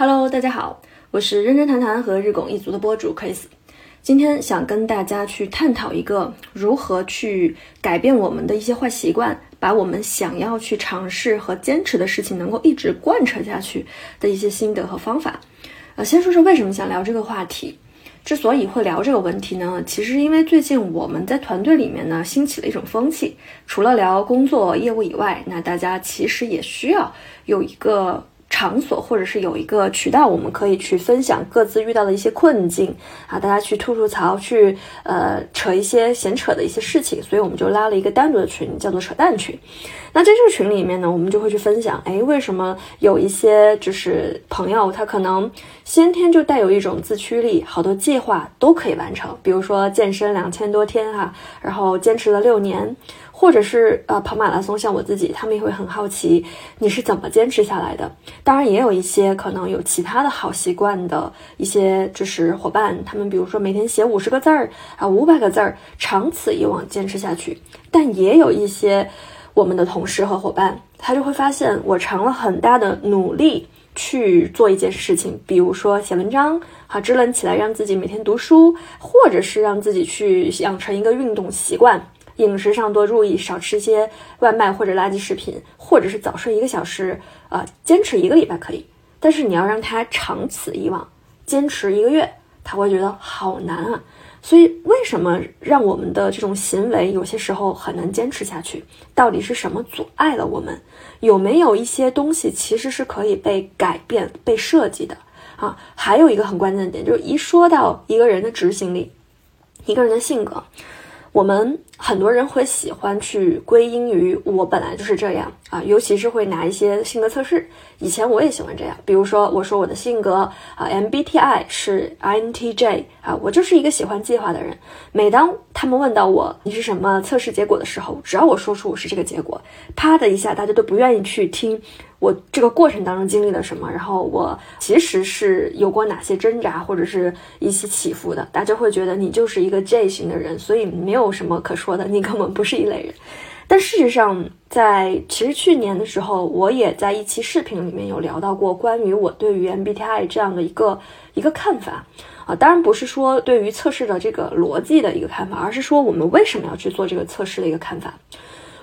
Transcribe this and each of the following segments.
Hello，大家好，我是认真谈谈和日拱一族的播主 Chris。今天想跟大家去探讨一个如何去改变我们的一些坏习惯，把我们想要去尝试和坚持的事情能够一直贯彻下去的一些心得和方法。呃，先说说为什么想聊这个话题。之所以会聊这个问题呢，其实因为最近我们在团队里面呢兴起了一种风气，除了聊工作业务以外，那大家其实也需要有一个。场所，或者是有一个渠道，我们可以去分享各自遇到的一些困境啊，大家去吐吐槽，去呃扯一些闲扯的一些事情，所以我们就拉了一个单独的群，叫做扯淡群。那在这个群里面呢，我们就会去分享，哎，为什么有一些就是朋友，他可能先天就带有一种自驱力，好多计划都可以完成，比如说健身两千多天哈，然后坚持了六年。或者是呃跑马拉松，像我自己，他们也会很好奇你是怎么坚持下来的。当然，也有一些可能有其他的好习惯的一些就是伙伴，他们比如说每天写五十个字儿啊，五百个字儿，长此以往坚持下去。但也有一些我们的同事和伙伴，他就会发现我尝了很大的努力去做一件事情，比如说写文章，好支棱起来让自己每天读书，或者是让自己去养成一个运动习惯。饮食上多注意，少吃些外卖或者垃圾食品，或者是早睡一个小时，呃，坚持一个礼拜可以。但是你要让他长此以往，坚持一个月，他会觉得好难啊。所以，为什么让我们的这种行为有些时候很难坚持下去？到底是什么阻碍了我们？有没有一些东西其实是可以被改变、被设计的？啊，还有一个很关键的点，就是一说到一个人的执行力，一个人的性格。我们很多人会喜欢去归因于我本来就是这样啊，尤其是会拿一些性格测试。以前我也喜欢这样，比如说我说我的性格啊，MBTI 是 INTJ 啊，我就是一个喜欢计划的人。每当他们问到我你是什么测试结果的时候，只要我说出我是这个结果，啪的一下，大家都不愿意去听。我这个过程当中经历了什么？然后我其实是有过哪些挣扎或者是一些起伏的？大家会觉得你就是一个 J 型的人，所以没有什么可说说的，你根本不是一类人。但事实上，在其实去年的时候，我也在一期视频里面有聊到过关于我对于 MBTI 这样的一个一个看法啊，当然不是说对于测试的这个逻辑的一个看法，而是说我们为什么要去做这个测试的一个看法。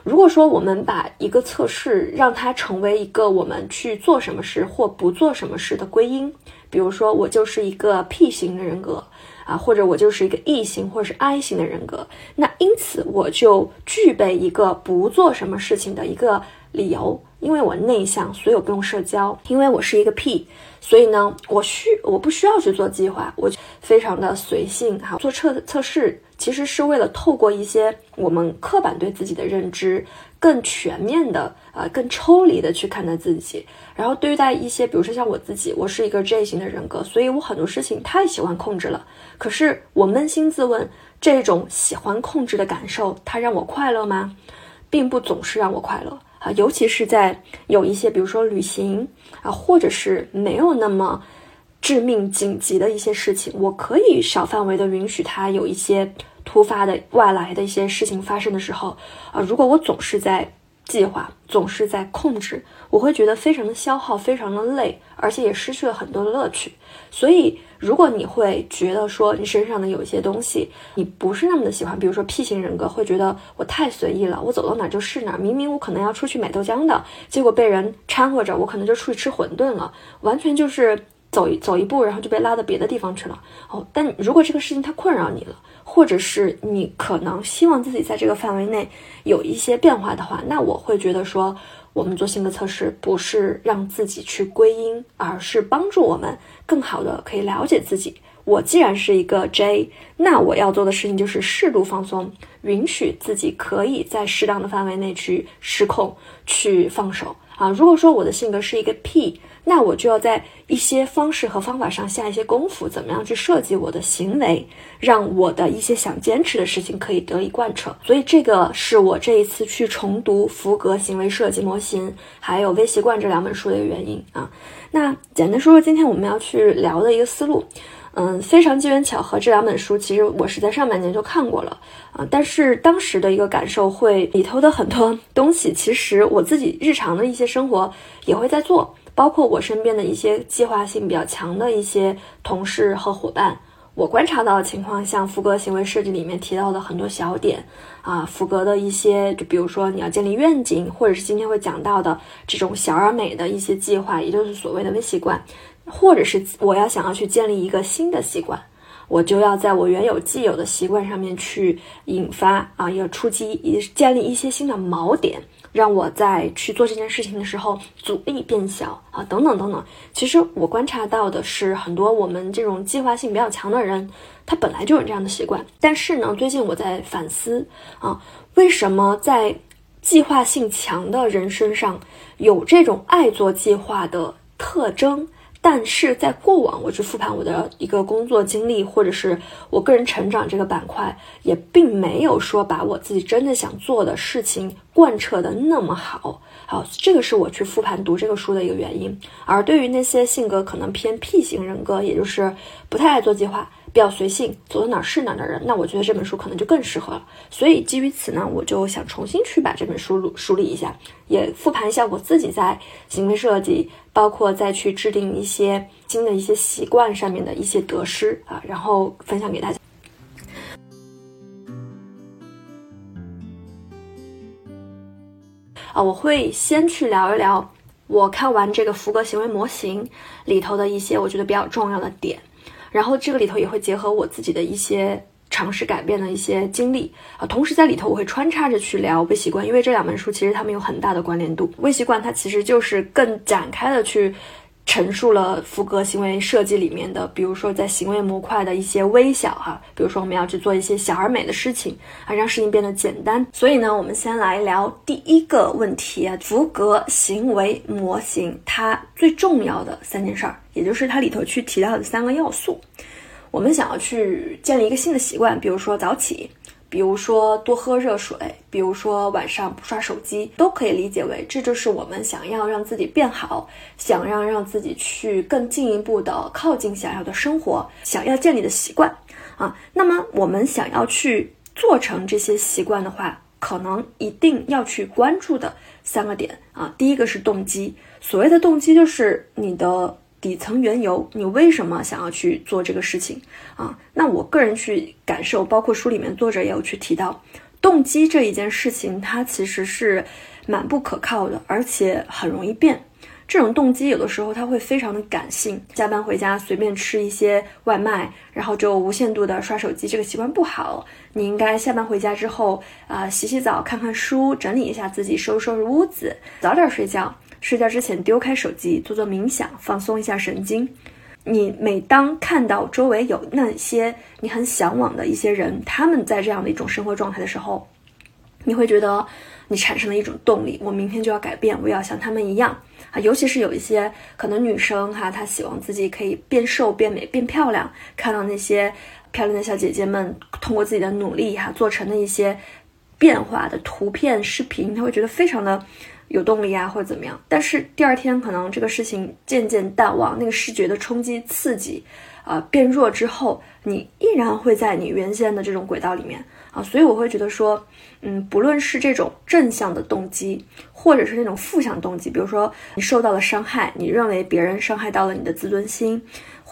如果说我们把一个测试让它成为一个我们去做什么事或不做什么事的归因，比如说我就是一个 P 型的人格啊，或者我就是一个 E 型或者是 I 型的人格，那因此我就具备一个不做什么事情的一个理由，因为我内向，所以我不用社交；因为我是一个 P，所以呢，我需我不需要去做计划，我非常的随性哈，做测测试。其实是为了透过一些我们刻板对自己的认知，更全面的啊，更抽离的去看待自己，然后对待一些，比如说像我自己，我是一个 J 型的人格，所以我很多事情太喜欢控制了。可是我扪心自问，这种喜欢控制的感受，它让我快乐吗？并不总是让我快乐啊，尤其是在有一些，比如说旅行啊，或者是没有那么。致命紧急的一些事情，我可以小范围的允许它有一些突发的外来的一些事情发生的时候，啊，如果我总是在计划，总是在控制，我会觉得非常的消耗，非常的累，而且也失去了很多的乐趣。所以，如果你会觉得说你身上的有一些东西你不是那么的喜欢，比如说 P 型人格会觉得我太随意了，我走到哪就是哪，明明我可能要出去买豆浆的，结果被人掺和着，我可能就出去吃馄饨了，完全就是。走一走一步，然后就被拉到别的地方去了。哦，但如果这个事情它困扰你了，或者是你可能希望自己在这个范围内有一些变化的话，那我会觉得说，我们做性格测试不是让自己去归因，而是帮助我们更好的可以了解自己。我既然是一个 J，那我要做的事情就是适度放松，允许自己可以在适当的范围内去失控，去放手啊。如果说我的性格是一个 P。那我就要在一些方式和方法上下一些功夫，怎么样去设计我的行为，让我的一些想坚持的事情可以得以贯彻。所以这个是我这一次去重读福格行为设计模型，还有微习惯这两本书的一个原因啊。那简单说说今天我们要去聊的一个思路，嗯，非常机缘巧合，这两本书其实我是在上半年就看过了啊，但是当时的一个感受会里头的很多东西，其实我自己日常的一些生活也会在做。包括我身边的一些计划性比较强的一些同事和伙伴，我观察到的情况，像福格行为设计里面提到的很多小点啊，福格的一些，就比如说你要建立愿景，或者是今天会讲到的这种小而美的一些计划，也就是所谓的微习惯，或者是我要想要去建立一个新的习惯。我就要在我原有既有的习惯上面去引发啊，要出击、建立一些新的锚点，让我在去做这件事情的时候阻力变小啊，等等等等。其实我观察到的是，很多我们这种计划性比较强的人，他本来就有这样的习惯。但是呢，最近我在反思啊，为什么在计划性强的人身上有这种爱做计划的特征？但是在过往，我去复盘我的一个工作经历，或者是我个人成长这个板块，也并没有说把我自己真的想做的事情贯彻的那么好。好，这个是我去复盘读这个书的一个原因。而对于那些性格可能偏 P 型人格，也就是不太爱做计划。比较随性，走到哪儿是哪儿的人，那我觉得这本书可能就更适合了。所以基于此呢，我就想重新去把这本书梳理一下，也复盘一下我自己在行为设计，包括再去制定一些新的一些习惯上面的一些得失啊，然后分享给大家。啊，我会先去聊一聊我看完这个福格行为模型里头的一些我觉得比较重要的点。然后这个里头也会结合我自己的一些尝试改变的一些经历啊，同时在里头我会穿插着去聊微习惯，因为这两本书其实它们有很大的关联度。微习惯它其实就是更展开的去。陈述了福格行为设计里面的，比如说在行为模块的一些微小哈，比如说我们要去做一些小而美的事情啊，让事情变得简单。所以呢，我们先来聊第一个问题啊，福格行为模型它最重要的三件事儿，也就是它里头去提到的三个要素。我们想要去建立一个新的习惯，比如说早起。比如说多喝热水，比如说晚上不刷手机，都可以理解为这就是我们想要让自己变好，想让让自己去更进一步的靠近想要的生活，想要建立的习惯啊。那么我们想要去做成这些习惯的话，可能一定要去关注的三个点啊。第一个是动机，所谓的动机就是你的。底层缘由，你为什么想要去做这个事情啊？那我个人去感受，包括书里面作者也有去提到，动机这一件事情，它其实是蛮不可靠的，而且很容易变。这种动机有的时候它会非常的感性，下班回家随便吃一些外卖，然后就无限度的刷手机，这个习惯不好。你应该下班回家之后啊，洗洗澡，看看书，整理一下自己，收拾收拾屋子，早点睡觉。睡觉之前丢开手机，做做冥想，放松一下神经。你每当看到周围有那些你很向往的一些人，他们在这样的一种生活状态的时候，你会觉得你产生了一种动力。我明天就要改变，我要像他们一样啊！尤其是有一些可能女生哈，她希望自己可以变瘦、变美、变漂亮。看到那些漂亮的小姐姐们通过自己的努力哈，做成的一些变化的图片、视频，她会觉得非常的。有动力啊，或者怎么样？但是第二天可能这个事情渐渐淡忘，那个视觉的冲击刺激，啊变弱之后，你依然会在你原先的这种轨道里面啊。所以我会觉得说，嗯，不论是这种正向的动机，或者是那种负向动机，比如说你受到了伤害，你认为别人伤害到了你的自尊心，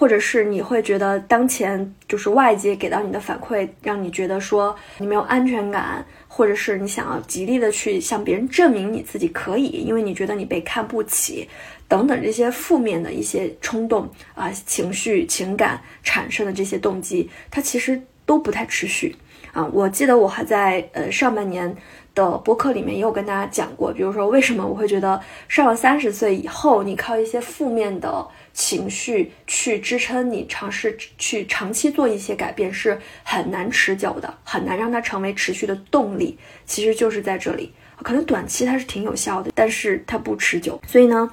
或者是你会觉得当前就是外界给到你的反馈，让你觉得说你没有安全感。或者是你想要极力的去向别人证明你自己可以，因为你觉得你被看不起，等等这些负面的一些冲动啊、情绪、情感产生的这些动机，它其实都不太持续啊。我记得我还在呃上半年。的博客里面也有跟大家讲过，比如说为什么我会觉得上了三十岁以后，你靠一些负面的情绪去支撑你尝试去长期做一些改变是很难持久的，很难让它成为持续的动力。其实就是在这里，可能短期它是挺有效的，但是它不持久。所以呢，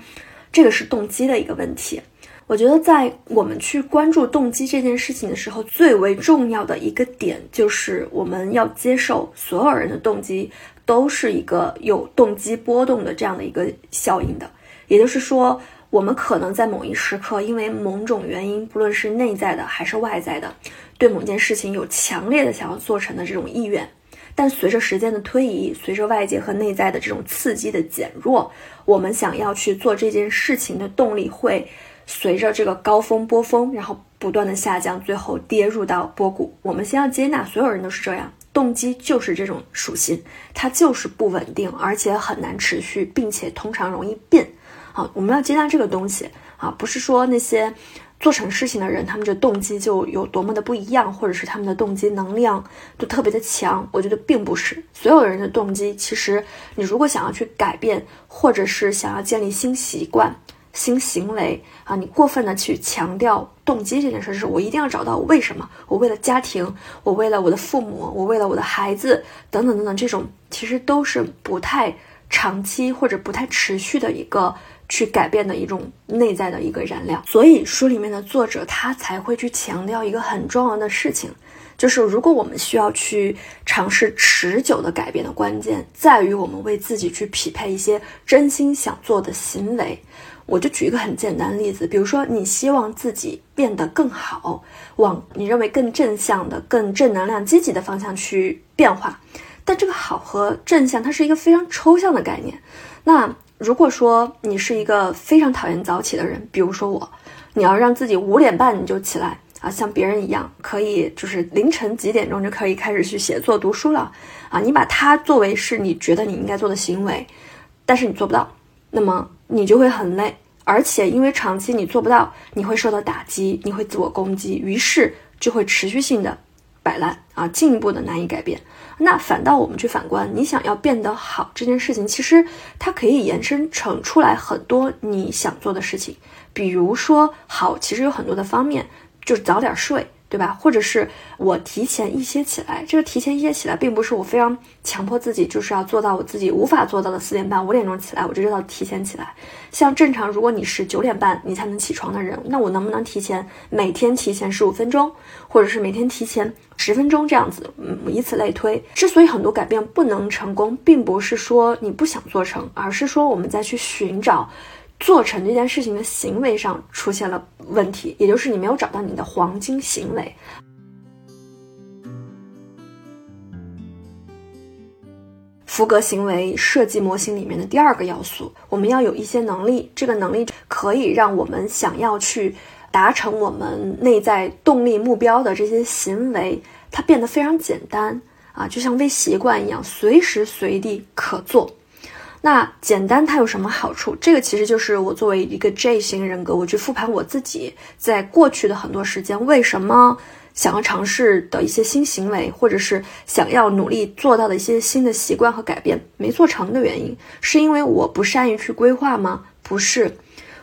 这个是动机的一个问题。我觉得在我们去关注动机这件事情的时候，最为重要的一个点就是我们要接受所有人的动机都是一个有动机波动的这样的一个效应的。也就是说，我们可能在某一时刻因为某种原因，不论是内在的还是外在的，对某件事情有强烈的想要做成的这种意愿。但随着时间的推移，随着外界和内在的这种刺激的减弱，我们想要去做这件事情的动力会随着这个高峰波峰，然后不断的下降，最后跌入到波谷。我们先要接纳，所有人都是这样，动机就是这种属性，它就是不稳定，而且很难持续，并且通常容易变。好，我们要接纳这个东西啊，不是说那些。做成事情的人，他们这动机就有多么的不一样，或者是他们的动机能量就特别的强？我觉得并不是所有人的动机。其实，你如果想要去改变，或者是想要建立新习惯、新行为啊，你过分的去强调动机这件事，是我一定要找到为什么？我为了家庭，我为了我的父母，我为了我的孩子，等等等等，这种其实都是不太长期或者不太持续的一个。去改变的一种内在的一个燃料，所以书里面的作者他才会去强调一个很重要的事情，就是如果我们需要去尝试持久的改变的关键，在于我们为自己去匹配一些真心想做的行为。我就举一个很简单的例子，比如说你希望自己变得更好，往你认为更正向的、更正能量、积极的方向去变化，但这个好和正向它是一个非常抽象的概念，那。如果说你是一个非常讨厌早起的人，比如说我，你要让自己五点半你就起来啊，像别人一样，可以就是凌晨几点钟就可以开始去写作读书了。啊，你把它作为是你觉得你应该做的行为，但是你做不到，那么你就会很累，而且因为长期你做不到，你会受到打击，你会自我攻击，于是就会持续性的摆烂啊，进一步的难以改变。那反倒我们去反观，你想要变得好这件事情，其实它可以延伸成出来很多你想做的事情。比如说，好，其实有很多的方面，就是早点睡。对吧？或者是我提前一些起来，这个提前一些起来，并不是我非常强迫自己，就是要做到我自己无法做到的四点半、五点钟起来，我就知道提前起来。像正常，如果你是九点半你才能起床的人，那我能不能提前每天提前十五分钟，或者是每天提前十分钟这样子，嗯，以此类推。之所以很多改变不能成功，并不是说你不想做成，而是说我们在去寻找。做成这件事情的行为上出现了问题，也就是你没有找到你的黄金行为。福格行为设计模型里面的第二个要素，我们要有一些能力，这个能力可以让我们想要去达成我们内在动力目标的这些行为，它变得非常简单啊，就像微习惯一样，随时随地可做。那简单它有什么好处？这个其实就是我作为一个 J 型人格，我去复盘我自己在过去的很多时间，为什么想要尝试的一些新行为，或者是想要努力做到的一些新的习惯和改变没做成的原因，是因为我不善于去规划吗？不是，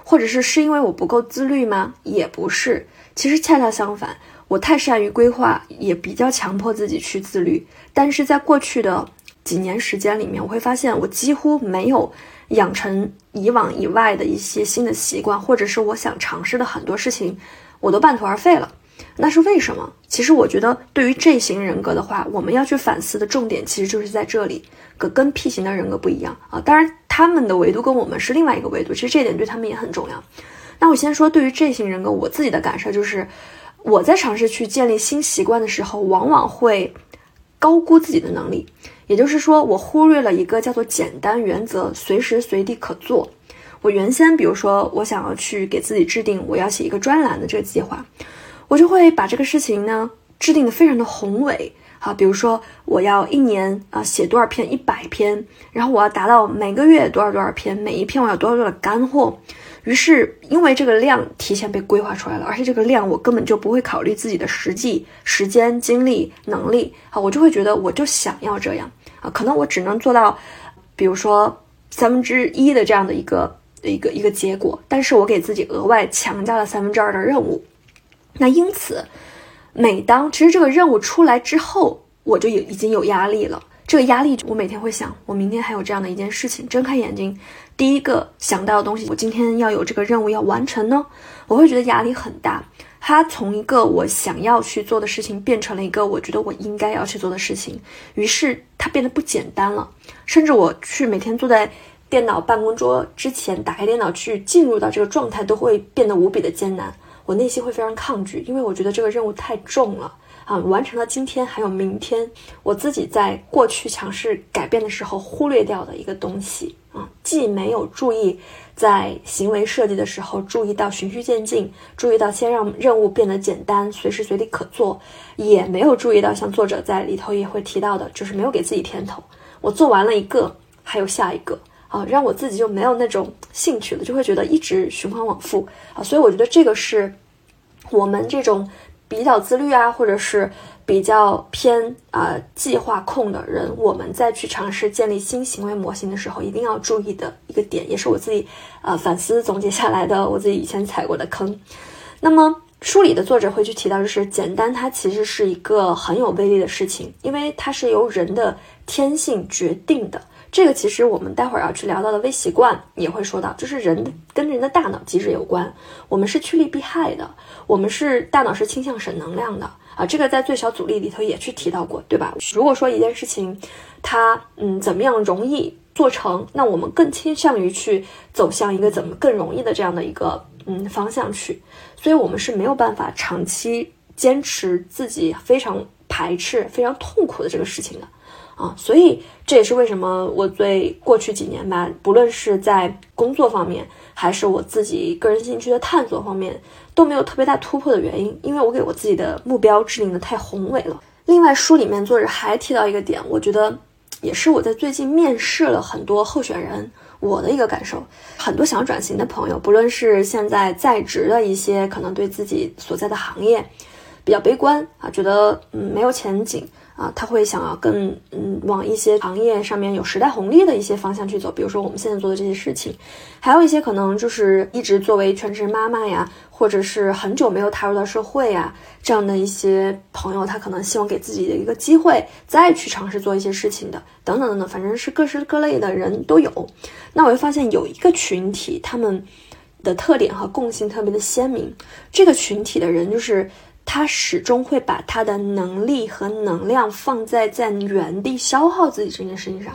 或者是是因为我不够自律吗？也不是。其实恰恰相反，我太善于规划，也比较强迫自己去自律，但是在过去的。几年时间里面，我会发现我几乎没有养成以往以外的一些新的习惯，或者是我想尝试的很多事情，我都半途而废了。那是为什么？其实我觉得，对于这型人格的话，我们要去反思的重点其实就是在这里。可跟 P 型的人格不一样啊，当然他们的维度跟我们是另外一个维度，其实这点对他们也很重要。那我先说，对于这型人格，我自己的感受就是，我在尝试去建立新习惯的时候，往往会高估自己的能力。也就是说，我忽略了一个叫做简单原则，随时随地可做。我原先，比如说，我想要去给自己制定我要写一个专栏的这个计划，我就会把这个事情呢制定的非常的宏伟。好，比如说我要一年啊写多少篇，一百篇，然后我要达到每个月多少多少篇，每一篇我要多少多少干货。于是，因为这个量提前被规划出来了，而且这个量我根本就不会考虑自己的实际时间、精力、能力啊，我就会觉得我就想要这样啊，可能我只能做到，比如说三分之一的这样的一个一个一个结果，但是我给自己额外强加了三分之二的任务。那因此，每当其实这个任务出来之后，我就有已经有压力了。这个压力，我每天会想，我明天还有这样的一件事情，睁开眼睛。第一个想到的东西，我今天要有这个任务要完成呢，我会觉得压力很大。它从一个我想要去做的事情，变成了一个我觉得我应该要去做的事情，于是它变得不简单了。甚至我去每天坐在电脑办公桌之前，打开电脑去进入到这个状态，都会变得无比的艰难。我内心会非常抗拒，因为我觉得这个任务太重了啊，完成了今天还有明天，我自己在过去尝试改变的时候忽略掉的一个东西啊，既没有注意在行为设计的时候注意到循序渐进，注意到先让任务变得简单，随时随地可做，也没有注意到像作者在里头也会提到的，就是没有给自己甜头。我做完了一个，还有下一个啊，让我自己就没有那种兴趣了，就会觉得一直循环往复啊，所以我觉得这个是我们这种。比较自律啊，或者是比较偏啊计划控的人，我们在去尝试建立新行为模型的时候，一定要注意的一个点，也是我自己呃反思总结下来的，我自己以前踩过的坑。那么书里的作者会去提到，就是简单，它其实是一个很有威力的事情，因为它是由人的天性决定的。这个其实我们待会儿要去聊到的微习惯也会说到，就是人跟人的大脑机制有关。我们是趋利避害的，我们是大脑是倾向省能量的啊。这个在最小阻力里头也去提到过，对吧？如果说一件事情它嗯怎么样容易做成，那我们更倾向于去走向一个怎么更容易的这样的一个嗯方向去。所以我们是没有办法长期坚持自己非常排斥、非常痛苦的这个事情的。啊，所以这也是为什么我对过去几年吧，不论是在工作方面，还是我自己个人兴趣的探索方面，都没有特别大突破的原因，因为我给我自己的目标制定的太宏伟了。另外，书里面作者还提到一个点，我觉得也是我在最近面试了很多候选人，我的一个感受，很多想转型的朋友，不论是现在在职的一些，可能对自己所在的行业比较悲观啊，觉得嗯没有前景。啊，他会想要更嗯往一些行业上面有时代红利的一些方向去走，比如说我们现在做的这些事情，还有一些可能就是一直作为全职妈妈呀，或者是很久没有踏入到社会呀这样的一些朋友，他可能希望给自己的一个机会，再去尝试做一些事情的，等等等等，反正是各式各类的人都有。那我会发现有一个群体，他们的特点和共性特别的鲜明，这个群体的人就是。他始终会把他的能力和能量放在在原地消耗自己这件事情上，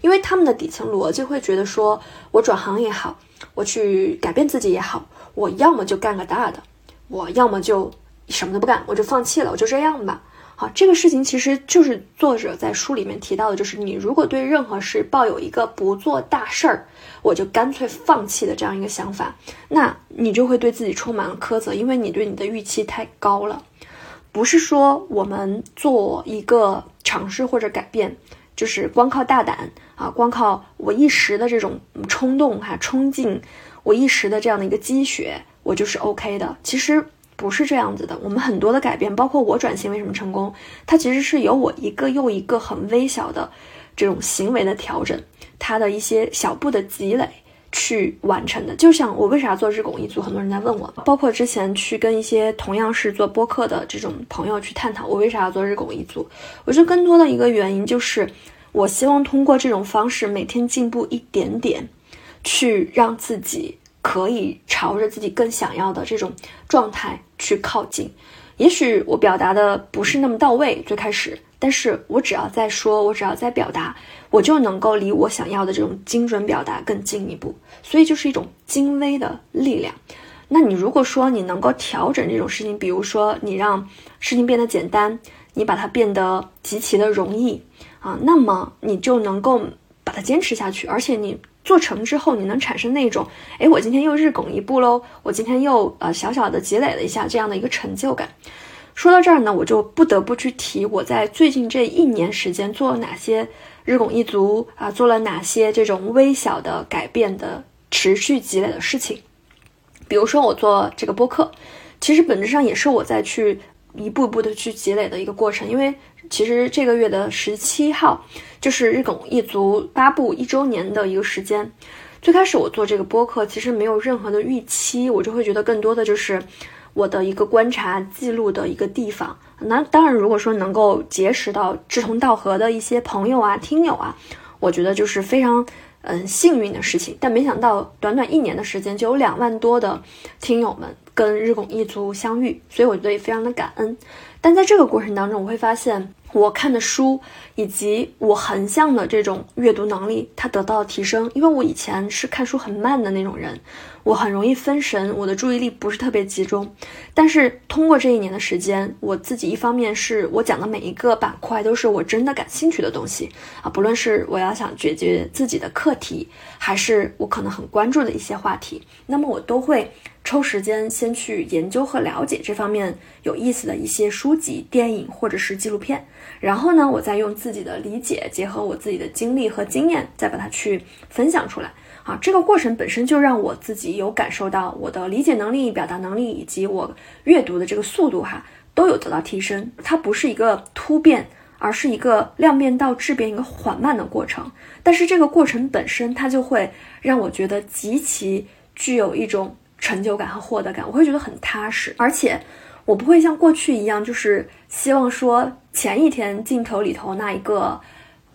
因为他们的底层逻辑会觉得说，我转行也好，我去改变自己也好，我要么就干个大的，我要么就什么都不干，我就放弃了，我就这样吧。好，这个事情其实就是作者在书里面提到的，就是你如果对任何事抱有一个不做大事儿，我就干脆放弃的这样一个想法，那你就会对自己充满了苛责，因为你对你的预期太高了。不是说我们做一个尝试或者改变，就是光靠大胆啊，光靠我一时的这种冲动哈冲劲，我一时的这样的一个积雪，我就是 OK 的。其实。不是这样子的，我们很多的改变，包括我转型为什么成功，它其实是由我一个又一个很微小的这种行为的调整，它的一些小步的积累去完成的。就像我为啥做日拱一卒，很多人在问我，包括之前去跟一些同样是做播客的这种朋友去探讨，我为啥要做日拱一卒，我觉得更多的一个原因就是，我希望通过这种方式每天进步一点点，去让自己。可以朝着自己更想要的这种状态去靠近。也许我表达的不是那么到位，最开始，但是我只要在说，我只要在表达，我就能够离我想要的这种精准表达更进一步。所以就是一种精微的力量。那你如果说你能够调整这种事情，比如说你让事情变得简单，你把它变得极其的容易啊，那么你就能够把它坚持下去，而且你。做成之后，你能产生那种，哎，我今天又日拱一步喽，我今天又呃小小的积累了一下这样的一个成就感。说到这儿呢，我就不得不去提我在最近这一年时间做了哪些日拱一卒啊，做了哪些这种微小的改变的持续积累的事情。比如说我做这个播客，其实本质上也是我在去一步一步的去积累的一个过程，因为。其实这个月的十七号就是日拱一卒发布一周年的一个时间。最开始我做这个播客，其实没有任何的预期，我就会觉得更多的就是我的一个观察记录的一个地方。那当然，如果说能够结识到志同道合的一些朋友啊、听友啊，我觉得就是非常嗯幸运的事情。但没想到短短一年的时间，就有两万多的听友们跟日拱一卒相遇，所以我觉得也非常的感恩。但在这个过程当中，我会发现。我看的书以及我横向的这种阅读能力，它得到了提升。因为我以前是看书很慢的那种人，我很容易分神，我的注意力不是特别集中。但是通过这一年的时间，我自己一方面是我讲的每一个板块都是我真的感兴趣的东西啊，不论是我要想解决自己的课题，还是我可能很关注的一些话题，那么我都会。抽时间先去研究和了解这方面有意思的一些书籍、电影或者是纪录片，然后呢，我再用自己的理解结合我自己的经历和经验，再把它去分享出来。啊，这个过程本身就让我自己有感受到我的理解能力、表达能力以及我阅读的这个速度哈，都有得到提升。它不是一个突变，而是一个量变到质变一个缓慢的过程。但是这个过程本身，它就会让我觉得极其具有一种。成就感和获得感，我会觉得很踏实，而且我不会像过去一样，就是希望说前一天镜头里头那一个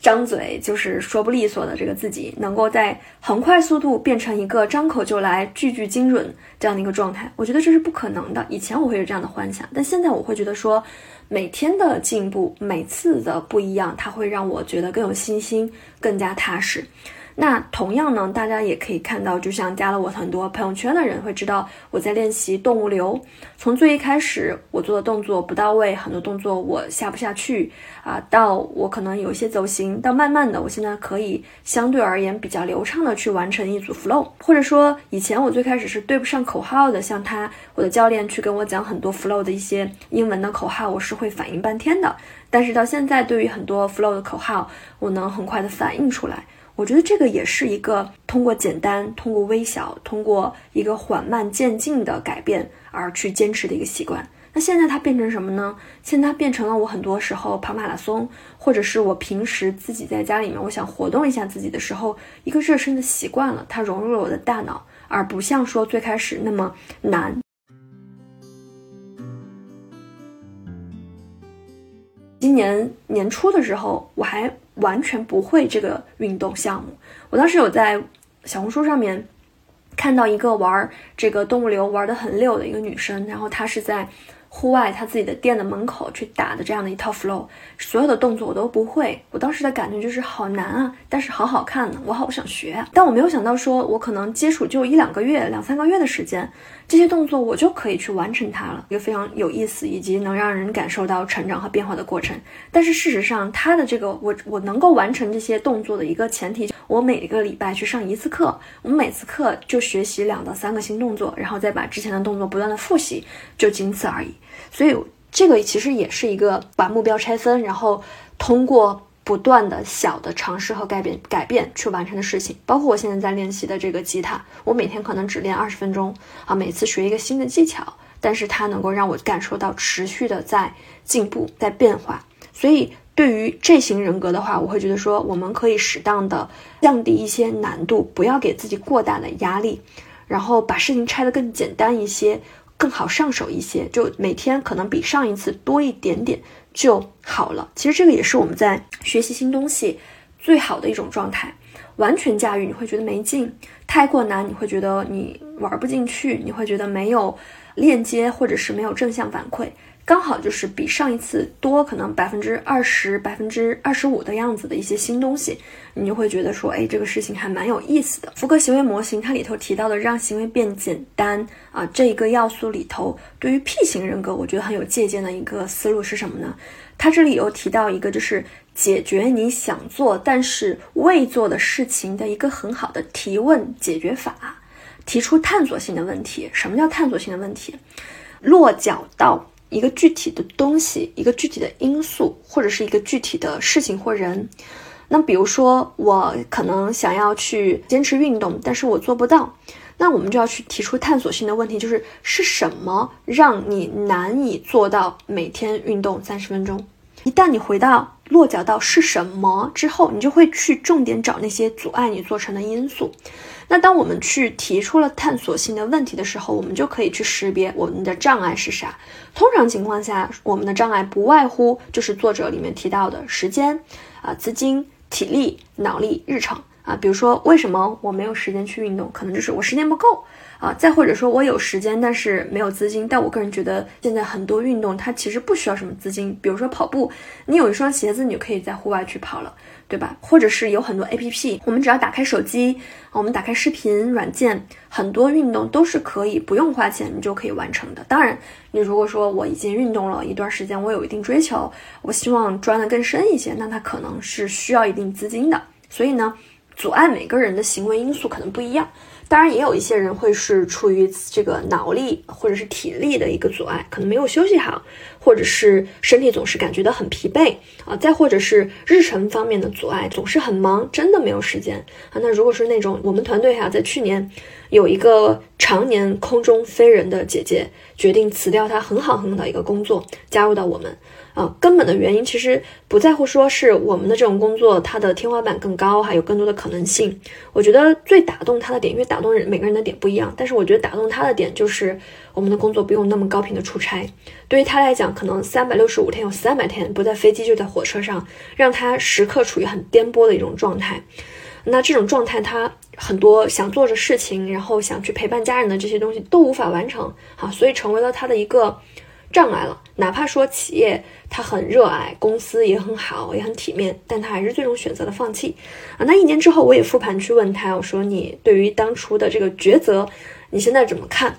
张嘴就是说不利索的这个自己，能够在很快速度变成一个张口就来、句句精准这样的一个状态。我觉得这是不可能的。以前我会有这样的幻想，但现在我会觉得说，每天的进步，每次的不一样，它会让我觉得更有信心，更加踏实。那同样呢，大家也可以看到，就像加了我很多朋友圈的人会知道，我在练习动物流。从最一开始，我做的动作不到位，很多动作我下不下去啊，到我可能有一些走形，到慢慢的，我现在可以相对而言比较流畅的去完成一组 flow。或者说，以前我最开始是对不上口号的，像他我的教练去跟我讲很多 flow 的一些英文的口号，我是会反应半天的。但是到现在，对于很多 flow 的口号，我能很快的反应出来。我觉得这个也是一个通过简单、通过微小、通过一个缓慢渐进的改变而去坚持的一个习惯。那现在它变成什么呢？现在它变成了我很多时候跑马拉松，或者是我平时自己在家里面，我想活动一下自己的时候，一个热身的习惯了。它融入了我的大脑，而不像说最开始那么难。今年年初的时候，我还。完全不会这个运动项目。我当时有在小红书上面看到一个玩这个动物流玩的很溜的一个女生，然后她是在。户外她自己的店的门口去打的这样的一套 flow，所有的动作我都不会。我当时的感觉就是好难啊，但是好好看呢，我好想学。但我没有想到说，我可能接触就一两个月、两三个月的时间，这些动作我就可以去完成它了，一个非常有意思以及能让人感受到成长和变化的过程。但是事实上，它的这个我我能够完成这些动作的一个前提，我每个礼拜去上一次课，我们每次课就学习两到三个新动作，然后再把之前的动作不断的复习，就仅此而已。所以这个其实也是一个把目标拆分，然后通过不断的小的尝试和改变改变去完成的事情。包括我现在在练习的这个吉他，我每天可能只练二十分钟啊，每次学一个新的技巧，但是它能够让我感受到持续的在进步，在变化。所以对于这型人格的话，我会觉得说，我们可以适当的降低一些难度，不要给自己过大的压力，然后把事情拆得更简单一些。更好上手一些，就每天可能比上一次多一点点就好了。其实这个也是我们在学习新东西最好的一种状态。完全驾驭你会觉得没劲，太过难你会觉得你玩不进去，你会觉得没有链接或者是没有正向反馈。刚好就是比上一次多，可能百分之二十、百分之二十五的样子的一些新东西，你就会觉得说，哎，这个事情还蛮有意思的。福格行为模型它里头提到的让行为变简单啊，这一个要素里头，对于 P 型人格，我觉得很有借鉴的一个思路是什么呢？它这里有提到一个，就是解决你想做但是未做的事情的一个很好的提问解决法，提出探索性的问题。什么叫探索性的问题？落脚到。一个具体的东西，一个具体的因素，或者是一个具体的事情或人。那比如说，我可能想要去坚持运动，但是我做不到。那我们就要去提出探索性的问题，就是是什么让你难以做到每天运动三十分钟？一旦你回到落脚到是什么之后，你就会去重点找那些阻碍你做成的因素。那当我们去提出了探索性的问题的时候，我们就可以去识别我们的障碍是啥。通常情况下，我们的障碍不外乎就是作者里面提到的时间、啊资金、体力、脑力、日程啊，比如说为什么我没有时间去运动，可能就是我时间不够啊，再或者说我有时间，但是没有资金。但我个人觉得，现在很多运动它其实不需要什么资金，比如说跑步，你有一双鞋子，你就可以在户外去跑了，对吧？或者是有很多 A P P，我们只要打开手机，我们打开视频软件，很多运动都是可以不用花钱你就可以完成的。当然，你如果说我已经运动了一段时间，我有一定追求，我希望钻得更深一些，那它可能是需要一定资金的。所以呢。阻碍每个人的行为因素可能不一样，当然也有一些人会是出于这个脑力或者是体力的一个阻碍，可能没有休息好，或者是身体总是感觉到很疲惫啊，再或者是日程方面的阻碍，总是很忙，真的没有时间啊。那如果是那种我们团队哈，在去年有一个常年空中飞人的姐姐，决定辞掉她很好很好的一个工作，加入到我们。啊，根本的原因其实不在乎说是我们的这种工作，它的天花板更高，还有更多的可能性。我觉得最打动他的点，因为打动人每个人的点不一样，但是我觉得打动他的点就是我们的工作不用那么高频的出差。对于他来讲，可能三百六十五天有三百天不在飞机就在火车上，让他时刻处于很颠簸的一种状态。那这种状态，他很多想做的事情，然后想去陪伴家人的这些东西都无法完成，啊，所以成为了他的一个障碍了。哪怕说企业。他很热爱公司，也很好，也很体面，但他还是最终选择了放弃啊。那一年之后，我也复盘去问他，我说：“你对于当初的这个抉择，你现在怎么看？”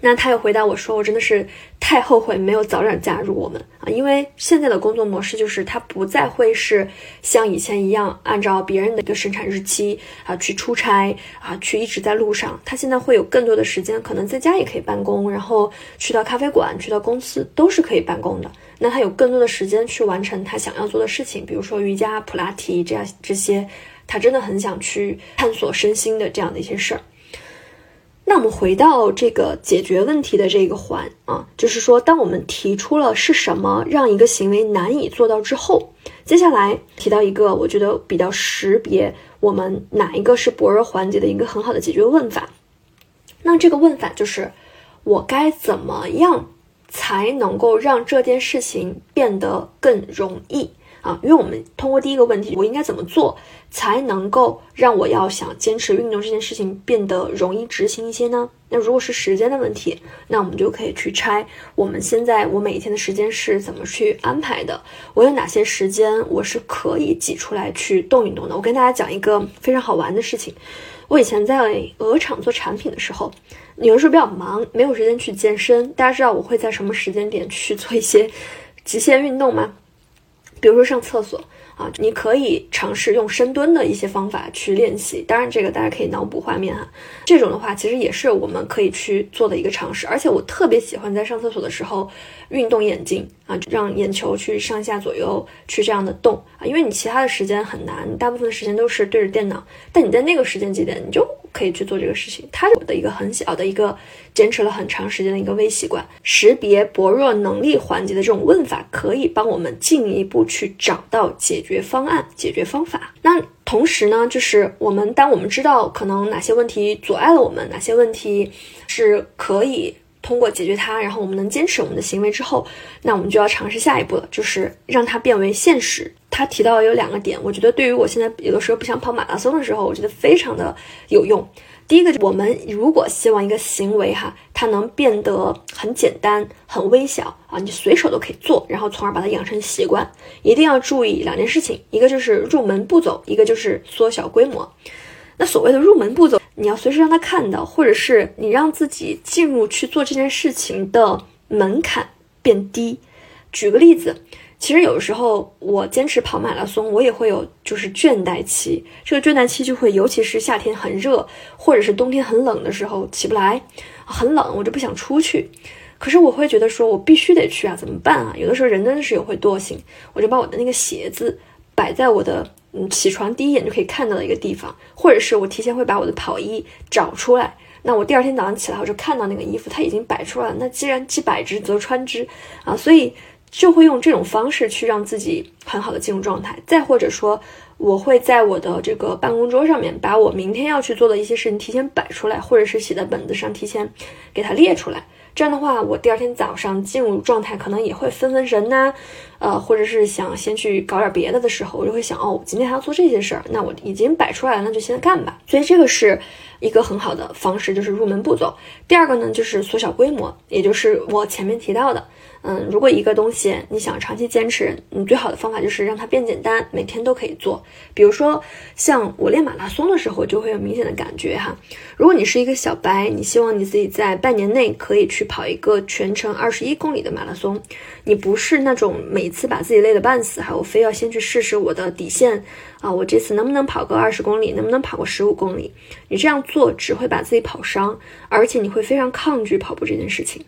那他又回答我说：“我真的是太后悔没有早点加入我们啊！因为现在的工作模式就是，他不再会是像以前一样按照别人的一个生产日期啊去出差啊，去一直在路上。他现在会有更多的时间，可能在家也可以办公，然后去到咖啡馆、去到公司都是可以办公的。那他有更多的时间去完成他想要做的事情，比如说瑜伽、普拉提这样这些，他真的很想去探索身心的这样的一些事儿。”那我们回到这个解决问题的这个环啊，就是说，当我们提出了是什么让一个行为难以做到之后，接下来提到一个我觉得比较识别我们哪一个是薄弱环节的一个很好的解决问法。那这个问法就是，我该怎么样才能够让这件事情变得更容易？啊，因为我们通过第一个问题，我应该怎么做才能够让我要想坚持运动这件事情变得容易执行一些呢？那如果是时间的问题，那我们就可以去拆我们现在我每一天的时间是怎么去安排的？我有哪些时间我是可以挤出来去动一动的？我跟大家讲一个非常好玩的事情，我以前在鹅厂做产品的时候，有的时候比较忙，没有时间去健身。大家知道我会在什么时间点去做一些极限运动吗？比如说上厕所啊，你可以尝试用深蹲的一些方法去练习。当然，这个大家可以脑补画面哈。这种的话，其实也是我们可以去做的一个尝试。而且我特别喜欢在上厕所的时候运动眼睛啊，让眼球去上下左右去这样的动啊。因为你其他的时间很难，大部分的时间都是对着电脑。但你在那个时间节点，你就。可以去做这个事情，它是我的一个很小的一个坚持了很长时间的一个微习惯。识别薄弱能力环节的这种问法，可以帮我们进一步去找到解决方案、解决方法。那同时呢，就是我们当我们知道可能哪些问题阻碍了我们，哪些问题是可以。通过解决它，然后我们能坚持我们的行为之后，那我们就要尝试下一步了，就是让它变为现实。他提到有两个点，我觉得对于我现在有的时候不想跑马拉松的时候，我觉得非常的有用。第一个，我们如果希望一个行为哈，它能变得很简单、很微小啊，你随手都可以做，然后从而把它养成习惯，一定要注意两件事情，一个就是入门步骤，一个就是缩小规模。那所谓的入门步骤。你要随时让他看到，或者是你让自己进入去做这件事情的门槛变低。举个例子，其实有时候我坚持跑马拉松，我也会有就是倦怠期。这个倦怠期就会，尤其是夏天很热，或者是冬天很冷的时候起不来，很冷我就不想出去。可是我会觉得说，我必须得去啊，怎么办啊？有的时候人真的是有会惰性，我就把我的那个鞋子摆在我的。嗯，起床第一眼就可以看到的一个地方，或者是我提前会把我的跑衣找出来，那我第二天早上起来我就看到那个衣服，它已经摆出来了。那既然既摆之则穿之啊，所以就会用这种方式去让自己很好的进入状态。再或者说，我会在我的这个办公桌上面把我明天要去做的一些事情提前摆出来，或者是写在本子上提前给它列出来。这样的话，我第二天早上进入状态可能也会分分神呐，呃，或者是想先去搞点别的的时候，我就会想，哦，我今天还要做这些事儿，那我已经摆出来了，那就先干吧。所以这个是一个很好的方式，就是入门步骤。第二个呢，就是缩小规模，也就是我前面提到的。嗯，如果一个东西你想长期坚持，你最好的方法就是让它变简单，每天都可以做。比如说，像我练马拉松的时候，就会有明显的感觉哈。如果你是一个小白，你希望你自己在半年内可以去跑一个全程二十一公里的马拉松，你不是那种每次把自己累得半死，哈，我非要先去试试我的底线啊，我这次能不能跑个二十公里，能不能跑个十五公里？你这样做只会把自己跑伤，而且你会非常抗拒跑步这件事情。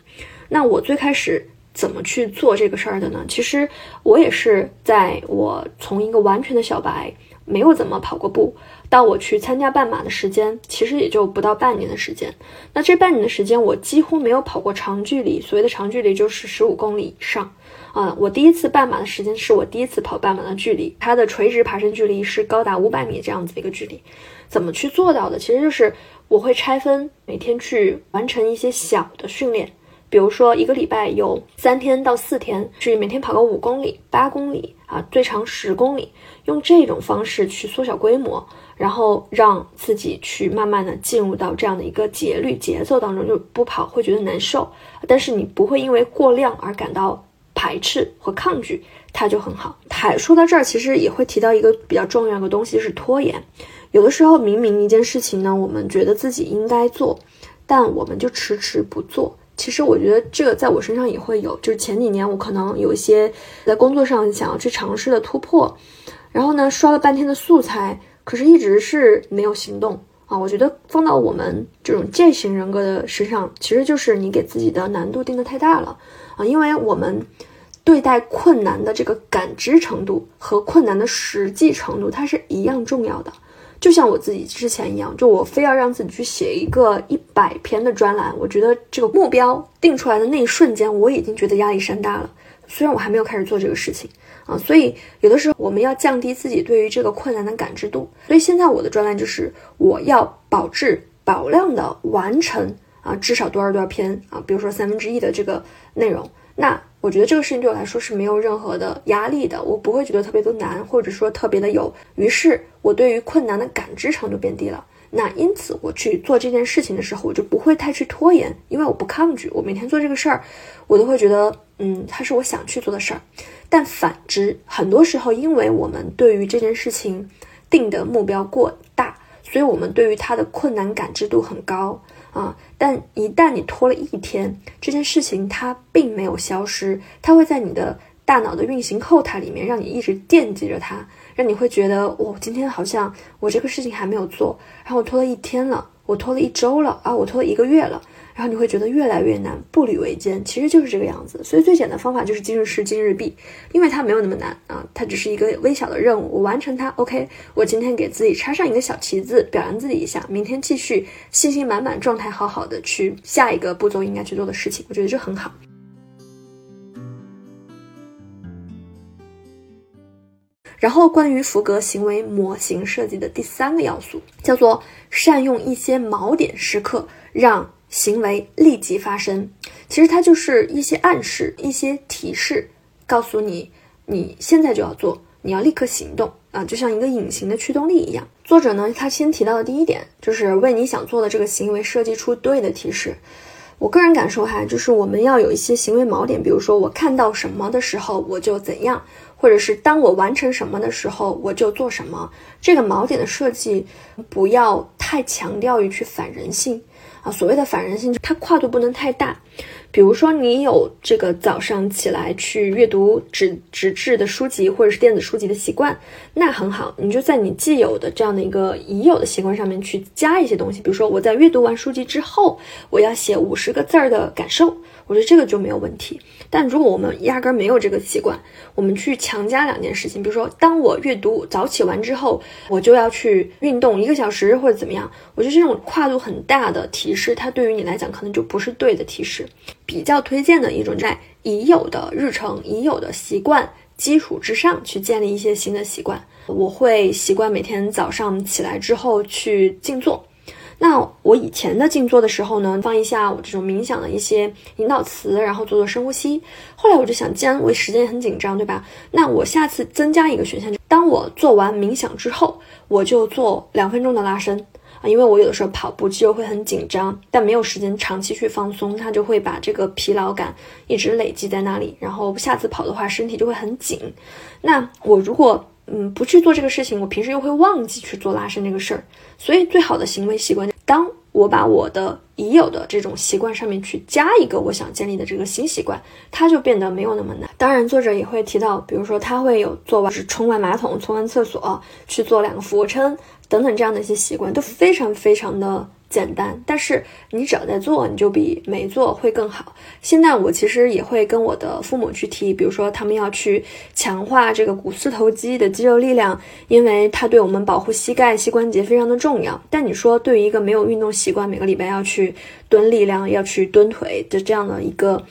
那我最开始。怎么去做这个事儿的呢？其实我也是在我从一个完全的小白，没有怎么跑过步，到我去参加半马的时间，其实也就不到半年的时间。那这半年的时间，我几乎没有跑过长距离，所谓的长距离就是十五公里以上啊。我第一次半马的时间是我第一次跑半马的距离，它的垂直爬升距离是高达五百米这样子的一个距离。怎么去做到的？其实就是我会拆分，每天去完成一些小的训练。比如说，一个礼拜有三天到四天，去每天跑个五公里、八公里啊，最长十公里，用这种方式去缩小规模，然后让自己去慢慢的进入到这样的一个节律节奏当中，就不跑会觉得难受，但是你不会因为过量而感到排斥和抗拒，它就很好。还说到这儿，其实也会提到一个比较重要的东西，是拖延。有的时候明明一件事情呢，我们觉得自己应该做，但我们就迟迟不做。其实我觉得这个在我身上也会有，就是前几年我可能有一些在工作上想要去尝试的突破，然后呢刷了半天的素材，可是一直是没有行动啊。我觉得放到我们这种践型人格的身上，其实就是你给自己的难度定的太大了啊，因为我们对待困难的这个感知程度和困难的实际程度，它是一样重要的。就像我自己之前一样，就我非要让自己去写一个一百篇的专栏，我觉得这个目标定出来的那一瞬间，我已经觉得压力山大了。虽然我还没有开始做这个事情啊，所以有的时候我们要降低自己对于这个困难的感知度。所以现在我的专栏就是我要保质保量的完成啊，至少多少多少篇啊，比如说三分之一的这个内容，那。我觉得这个事情对我来说是没有任何的压力的，我不会觉得特别的难，或者说特别的有。于是，我对于困难的感知程度变低了。那因此，我去做这件事情的时候，我就不会太去拖延，因为我不抗拒。我每天做这个事儿，我都会觉得，嗯，它是我想去做的事儿。但反之，很多时候，因为我们对于这件事情定的目标过大，所以我们对于它的困难感知度很高。啊！但一旦你拖了一天，这件事情它并没有消失，它会在你的大脑的运行后台里面，让你一直惦记着它，让你会觉得，我今天好像我这个事情还没有做，然后我拖了一天了，我拖了一周了，啊，我拖了一个月了。然后你会觉得越来越难，步履维艰，其实就是这个样子。所以最简单的方法就是今日事今日毕，因为它没有那么难啊，它只是一个微小的任务，我完成它，OK。我今天给自己插上一个小旗子，表扬自己一下，明天继续信心满满、状态好好的去下一个步骤应该去做的事情，我觉得这很好。然后关于福格行为模型设计的第三个要素叫做善用一些锚点时刻，让。行为立即发生，其实它就是一些暗示、一些提示，告诉你你现在就要做，你要立刻行动啊，就像一个隐形的驱动力一样。作者呢，他先提到的第一点就是为你想做的这个行为设计出对的提示。我个人感受哈，就是我们要有一些行为锚点，比如说我看到什么的时候我就怎样，或者是当我完成什么的时候我就做什么。这个锚点的设计不要太强调于去反人性。啊，所谓的反人性，它跨度不能太大。比如说，你有这个早上起来去阅读纸纸质的书籍或者是电子书籍的习惯，那很好，你就在你既有的这样的一个已有的习惯上面去加一些东西。比如说，我在阅读完书籍之后，我要写五十个字儿的感受。我觉得这个就没有问题，但如果我们压根儿没有这个习惯，我们去强加两件事情，比如说，当我阅读早起完之后，我就要去运动一个小时或者怎么样，我觉得这种跨度很大的提示，它对于你来讲可能就不是对的提示。比较推荐的一种，在已有的日程、已有的习惯基础之上去建立一些新的习惯。我会习惯每天早上起来之后去静坐。那我以前的静坐的时候呢，放一下我这种冥想的一些引导词，然后做做深呼吸。后来我就想，既然我时间很紧张，对吧？那我下次增加一个选项，就当我做完冥想之后，我就做两分钟的拉伸啊，因为我有的时候跑步肌肉会很紧张，但没有时间长期去放松，它就会把这个疲劳感一直累积在那里，然后下次跑的话，身体就会很紧。那我如果嗯不去做这个事情，我平时又会忘记去做拉伸这个事儿，所以最好的行为习惯。当我把我的已有的这种习惯上面去加一个我想建立的这个新习惯，它就变得没有那么难。当然，作者也会提到，比如说他会有做完是冲完马桶、冲完厕所去做两个俯卧撑等等这样的一些习惯，都非常非常的。简单，但是你只要在做，你就比没做会更好。现在我其实也会跟我的父母去提，比如说他们要去强化这个股四头肌的肌肉力量，因为它对我们保护膝盖、膝关节非常的重要。但你说对于一个没有运动习惯，每个礼拜要去蹲力量、要去蹲腿的这样的一个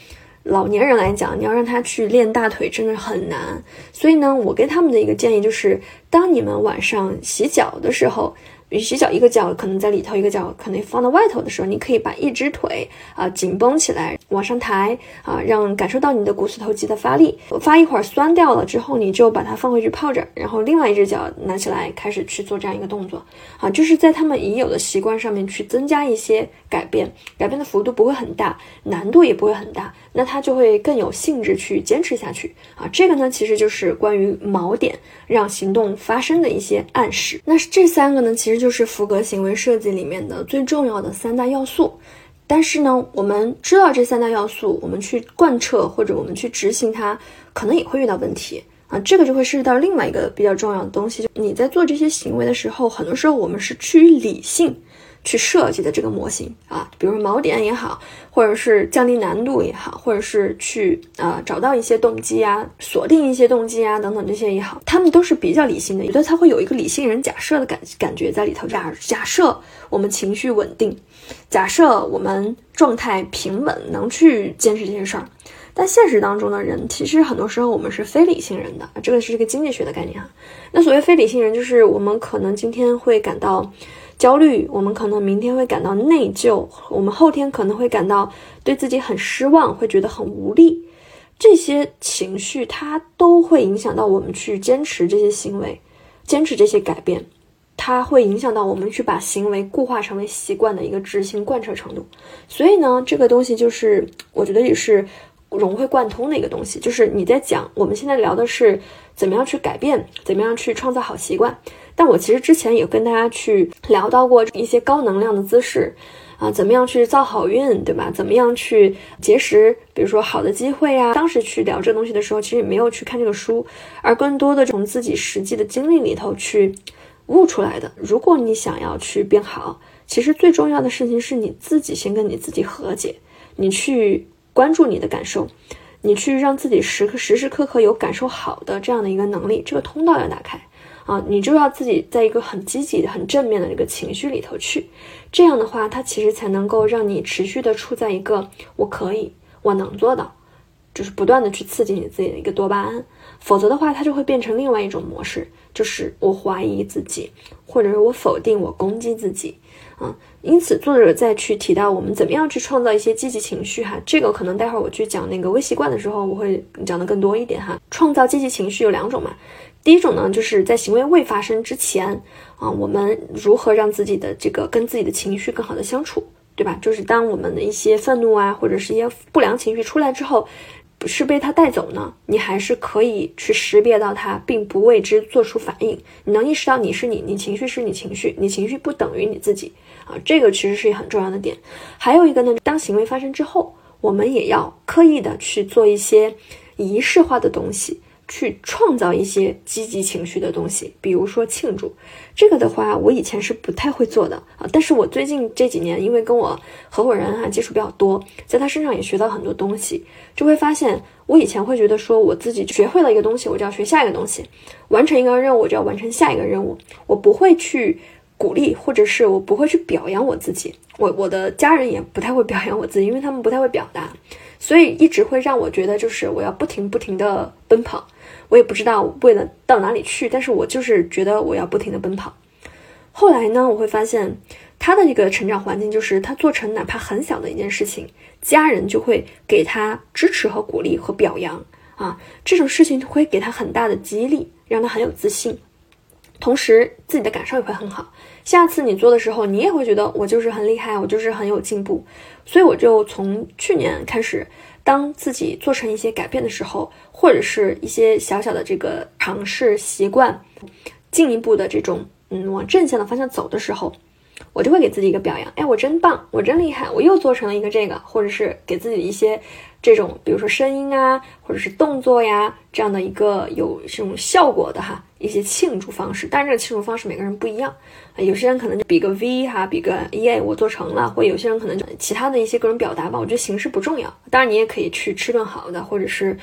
老年人来讲，你要让他去练大腿，真的很难。所以呢，我给他们的一个建议就是，当你们晚上洗脚的时候。你洗脚一个脚可能在里头，一个脚可能放到外头的时候，你可以把一只腿啊紧绷起来，往上抬啊，让感受到你的股四头肌的发力。发一会儿酸掉了之后，你就把它放回去泡着，然后另外一只脚拿起来开始去做这样一个动作啊，就是在他们已有的习惯上面去增加一些改变，改变的幅度不会很大，难度也不会很大，那他就会更有兴致去坚持下去啊。这个呢，其实就是关于锚点让行动发生的一些暗示。那这三个呢，其实。就是福格行为设计里面的最重要的三大要素，但是呢，我们知道这三大要素，我们去贯彻或者我们去执行它，可能也会遇到问题啊。这个就会涉及到另外一个比较重要的东西，就你在做这些行为的时候，很多时候我们是趋于理性。去设计的这个模型啊，比如说锚点也好，或者是降低难度也好，或者是去呃找到一些动机啊，锁定一些动机啊等等这些也好，他们都是比较理性的。有的他会有一个理性人假设的感感觉在里头。假假设我们情绪稳定，假设我们状态平稳，能去坚持这些事儿。但现实当中的人，其实很多时候我们是非理性人的，这个是一个经济学的概念啊。那所谓非理性人，就是我们可能今天会感到。焦虑，我们可能明天会感到内疚，我们后天可能会感到对自己很失望，会觉得很无力。这些情绪它都会影响到我们去坚持这些行为，坚持这些改变，它会影响到我们去把行为固化成为习惯的一个执行贯彻程度。所以呢，这个东西就是我觉得也是融会贯通的一个东西。就是你在讲，我们现在聊的是怎么样去改变，怎么样去创造好习惯。但我其实之前也跟大家去聊到过一些高能量的姿势，啊，怎么样去造好运，对吧？怎么样去结识，比如说好的机会啊。当时去聊这东西的时候，其实也没有去看这个书，而更多的从自己实际的经历里头去悟出来的。如果你想要去变好，其实最重要的事情是你自己先跟你自己和解，你去关注你的感受，你去让自己时刻时时刻刻有感受好的这样的一个能力，这个通道要打开。啊，你就要自己在一个很积极、很正面的这个情绪里头去，这样的话，它其实才能够让你持续的处在一个我可以、我能做到，就是不断的去刺激你自己的一个多巴胺。否则的话，它就会变成另外一种模式，就是我怀疑自己，或者是我否定、我攻击自己。啊，因此作者再去提到我们怎么样去创造一些积极情绪哈，这个可能待会儿我去讲那个微习惯的时候，我会讲的更多一点哈。创造积极情绪有两种嘛。第一种呢，就是在行为未发生之前啊，我们如何让自己的这个跟自己的情绪更好的相处，对吧？就是当我们的一些愤怒啊，或者是一些不良情绪出来之后，不是被它带走呢？你还是可以去识别到它，并不为之做出反应。你能意识到你是你，你情绪是你情绪，你情绪不等于你自己啊，这个其实是很重要的点。还有一个呢，当行为发生之后，我们也要刻意的去做一些仪式化的东西。去创造一些积极情绪的东西，比如说庆祝。这个的话，我以前是不太会做的啊。但是我最近这几年，因为跟我合伙人啊接触比较多，在他身上也学到很多东西，就会发现，我以前会觉得说，我自己学会了一个东西，我就要学下一个东西，完成一个任务，我就要完成下一个任务，我不会去鼓励，或者是我不会去表扬我自己。我我的家人也不太会表扬我自己，因为他们不太会表达，所以一直会让我觉得，就是我要不停不停的奔跑。我也不知道为了到哪里去，但是我就是觉得我要不停的奔跑。后来呢，我会发现，他的一个成长环境就是他做成哪怕很小的一件事情，家人就会给他支持和鼓励和表扬啊，这种事情会给他很大的激励，让他很有自信。同时，自己的感受也会很好。下次你做的时候，你也会觉得我就是很厉害，我就是很有进步。所以，我就从去年开始，当自己做成一些改变的时候，或者是一些小小的这个尝试习惯，进一步的这种嗯往正向的方向走的时候，我就会给自己一个表扬。哎，我真棒，我真厉害，我又做成了一个这个，或者是给自己一些。这种，比如说声音啊，或者是动作呀，这样的一个有这种效果的哈，一些庆祝方式。但是这个庆祝方式每个人不一样啊，有些人可能就比个 V 哈，比个耶，我做成了；或有些人可能就其他的一些个人表达吧。我觉得形式不重要，当然你也可以去吃顿好的，或者是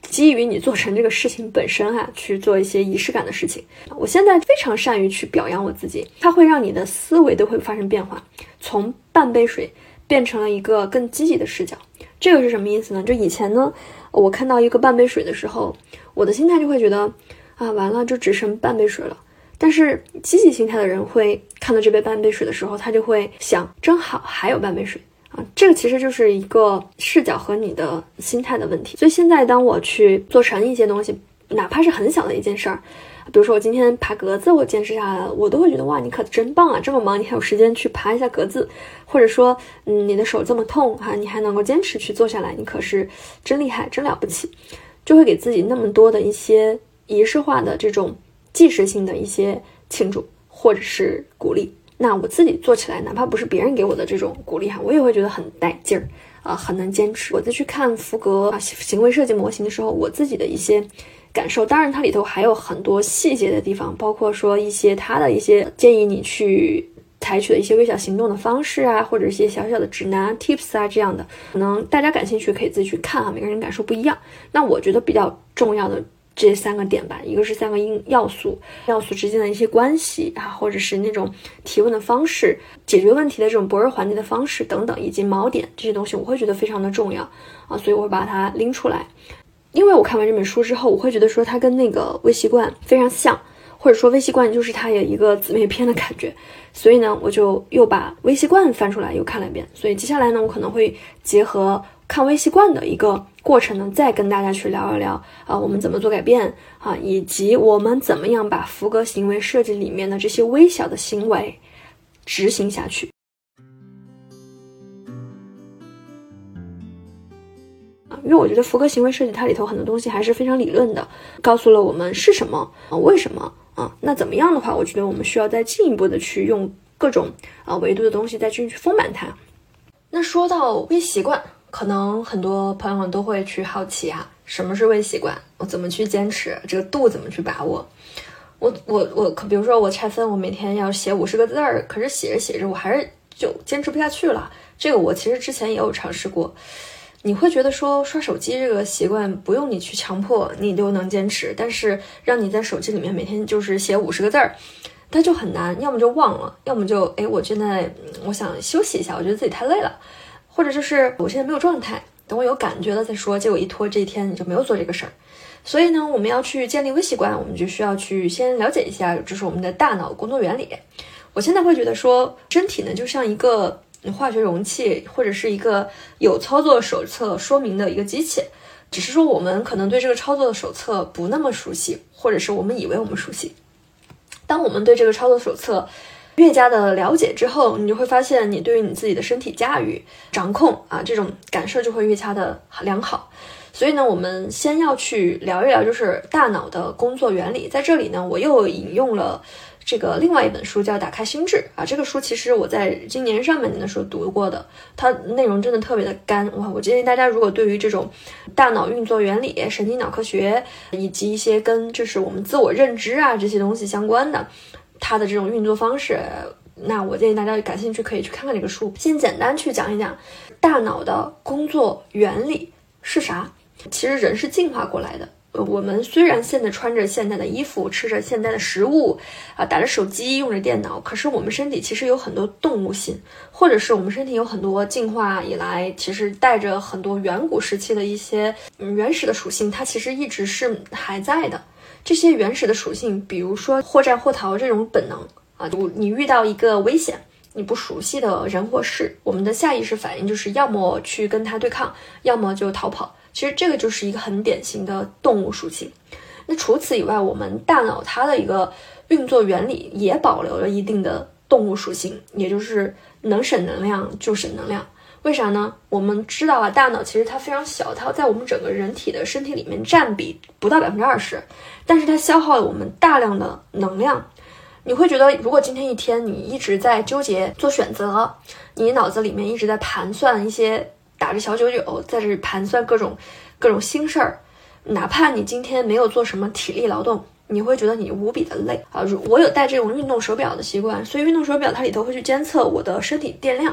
基于你做成这个事情本身哈，去做一些仪式感的事情。我现在非常善于去表扬我自己，它会让你的思维都会发生变化，从半杯水变成了一个更积极的视角。这个是什么意思呢？就以前呢，我看到一个半杯水的时候，我的心态就会觉得啊，完了，就只剩半杯水了。但是积极心态的人会看到这杯半杯水的时候，他就会想，正好，还有半杯水啊。这个其实就是一个视角和你的心态的问题。所以现在当我去做成一些东西，哪怕是很小的一件事儿。比如说我今天爬格子，我坚持下来了，我都会觉得哇，你可真棒啊！这么忙你还有时间去爬一下格子，或者说，嗯，你的手这么痛哈，你还能够坚持去做下来，你可是真厉害，真了不起，就会给自己那么多的一些仪式化的这种即时性的一些庆祝或者是鼓励。那我自己做起来，哪怕不是别人给我的这种鼓励哈，我也会觉得很带劲儿啊，很能坚持。我在去看福格啊行为设计模型的时候，我自己的一些。感受，当然它里头还有很多细节的地方，包括说一些他的一些建议你去采取的一些微小行动的方式啊，或者一些小小的指南 tips 啊这样的，可能大家感兴趣可以自己去看啊，每个人感受不一样。那我觉得比较重要的这三个点吧，一个是三个因要素，要素之间的一些关系啊，或者是那种提问的方式，解决问题的这种薄弱环节的方式等等，以及锚点这些东西，我会觉得非常的重要啊，所以我会把它拎出来。因为我看完这本书之后，我会觉得说它跟那个微习惯非常像，或者说微习惯就是它有一个姊妹篇的感觉，所以呢，我就又把微习惯翻出来又看了一遍。所以接下来呢，我可能会结合看微习惯的一个过程呢，再跟大家去聊一聊啊，我们怎么做改变啊，以及我们怎么样把福格行为设计里面的这些微小的行为执行下去。因为我觉得福格行为设计它里头很多东西还是非常理论的，告诉了我们是什么啊，为什么啊？那怎么样的话，我觉得我们需要再进一步的去用各种啊维度的东西再去去丰满它。那说到微习惯，可能很多朋友都会去好奇啊，什么是微习惯？我怎么去坚持？这个度怎么去把握？我我我可，比如说我拆分，我每天要写五十个字儿，可是写着写着，我还是就坚持不下去了。这个我其实之前也有尝试过。你会觉得说刷手机这个习惯不用你去强迫，你都能坚持。但是让你在手机里面每天就是写五十个字儿，它就很难。要么就忘了，要么就哎，我现在我想休息一下，我觉得自己太累了，或者就是我现在没有状态，等我有感觉了再说。结果一拖这一天你就没有做这个事儿。所以呢，我们要去建立微习惯，我们就需要去先了解一下，就是我们的大脑工作原理。我现在会觉得说，身体呢就像一个。化学容器或者是一个有操作手册说明的一个机器，只是说我们可能对这个操作手册不那么熟悉，或者是我们以为我们熟悉。当我们对这个操作手册越加的了解之后，你就会发现你对于你自己的身体驾驭、掌控啊这种感受就会越加的良好。所以呢，我们先要去聊一聊，就是大脑的工作原理。在这里呢，我又引用了。这个另外一本书叫《打开心智》啊，这个书其实我在今年上半年的时候读过的，它内容真的特别的干哇！我建议大家如果对于这种大脑运作原理、神经脑科学以及一些跟就是我们自我认知啊这些东西相关的，它的这种运作方式，那我建议大家感兴趣可以去看看这个书。先简单去讲一讲大脑的工作原理是啥。其实人是进化过来的。我们虽然现在穿着现代的衣服，吃着现代的食物，啊，打着手机，用着电脑，可是我们身体其实有很多动物性，或者是我们身体有很多进化以来，其实带着很多远古时期的一些原始的属性，它其实一直是还在的。这些原始的属性，比如说或战或逃这种本能啊，就你遇到一个危险，你不熟悉的人或事，我们的下意识反应就是要么去跟他对抗，要么就逃跑。其实这个就是一个很典型的动物属性。那除此以外，我们大脑它的一个运作原理也保留了一定的动物属性，也就是能省能量就省能量。为啥呢？我们知道啊，大脑其实它非常小，它在我们整个人体的身体里面占比不到百分之二十，但是它消耗了我们大量的能量。你会觉得，如果今天一天你一直在纠结做选择，你脑子里面一直在盘算一些打着小九九，在这盘算各种各种心事儿，哪怕你今天没有做什么体力劳动，你会觉得你无比的累啊！我有戴这种运动手表的习惯，所以运动手表它里头会去监测我的身体电量。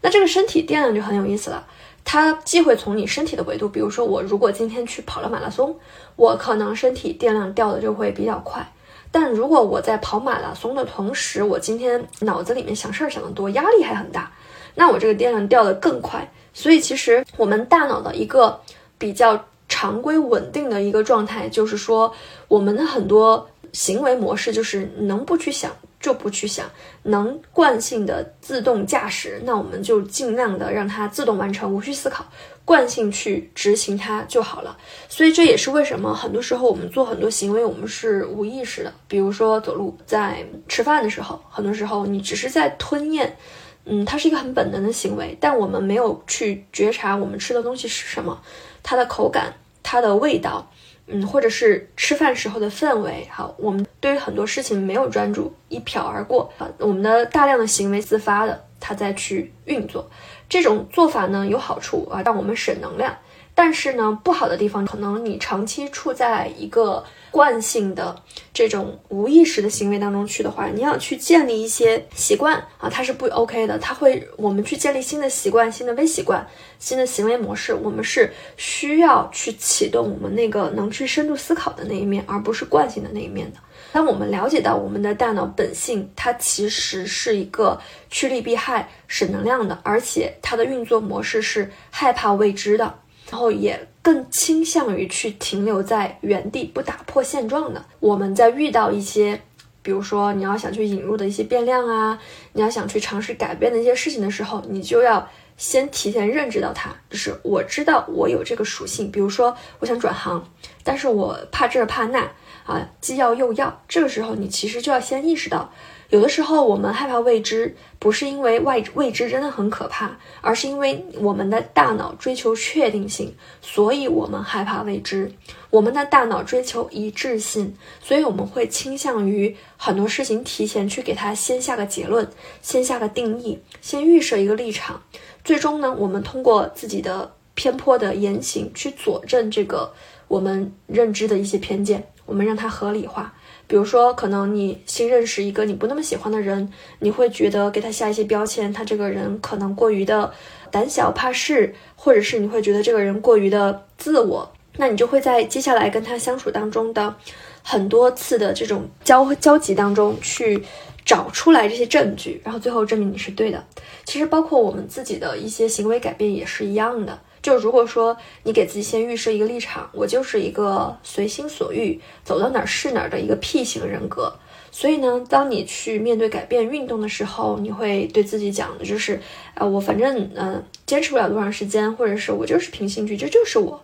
那这个身体电量就很有意思了，它既会从你身体的维度，比如说我如果今天去跑了马拉松，我可能身体电量掉的就会比较快。但如果我在跑马拉松的同时，我今天脑子里面想事儿想得多，压力还很大，那我这个电量掉的更快。所以其实我们大脑的一个比较常规稳定的一个状态，就是说我们的很多行为模式就是能不去想。就不去想，能惯性的自动驾驶，那我们就尽量的让它自动完成，无需思考，惯性去执行它就好了。所以这也是为什么很多时候我们做很多行为，我们是无意识的。比如说走路，在吃饭的时候，很多时候你只是在吞咽，嗯，它是一个很本能的行为，但我们没有去觉察我们吃的东西是什么，它的口感，它的味道。嗯，或者是吃饭时候的氛围，好，我们对于很多事情没有专注，一瞟而过啊，我们的大量的行为自发的，它在去运作，这种做法呢有好处啊，让我们省能量。但是呢，不好的地方可能你长期处在一个惯性的这种无意识的行为当中去的话，你要去建立一些习惯啊，它是不 OK 的。它会我们去建立新的习惯、新的微习惯、新的行为模式，我们是需要去启动我们那个能去深度思考的那一面，而不是惯性的那一面的。当我们了解到我们的大脑本性，它其实是一个趋利避害、省能量的，而且它的运作模式是害怕未知的。然后也更倾向于去停留在原地不打破现状的。我们在遇到一些，比如说你要想去引入的一些变量啊，你要想去尝试改变的一些事情的时候，你就要先提前认知到它，就是我知道我有这个属性。比如说我想转行，但是我怕这怕那啊，既要又要，这个时候你其实就要先意识到。有的时候，我们害怕未知，不是因为外未知真的很可怕，而是因为我们的大脑追求确定性，所以我们害怕未知。我们的大脑追求一致性，所以我们会倾向于很多事情提前去给它先下个结论，先下个定义，先预设一个立场。最终呢，我们通过自己的偏颇的言行去佐证这个我们认知的一些偏见，我们让它合理化。比如说，可能你新认识一个你不那么喜欢的人，你会觉得给他下一些标签，他这个人可能过于的胆小怕事，或者是你会觉得这个人过于的自我，那你就会在接下来跟他相处当中的很多次的这种交交集当中去找出来这些证据，然后最后证明你是对的。其实包括我们自己的一些行为改变也是一样的。就如果说你给自己先预设一个立场，我就是一个随心所欲走到哪儿是哪儿的一个 P 型人格，所以呢，当你去面对改变运动的时候，你会对自己讲的就是，啊，我反正嗯坚持不了多长时间，或者是我就是凭兴趣，这就是我，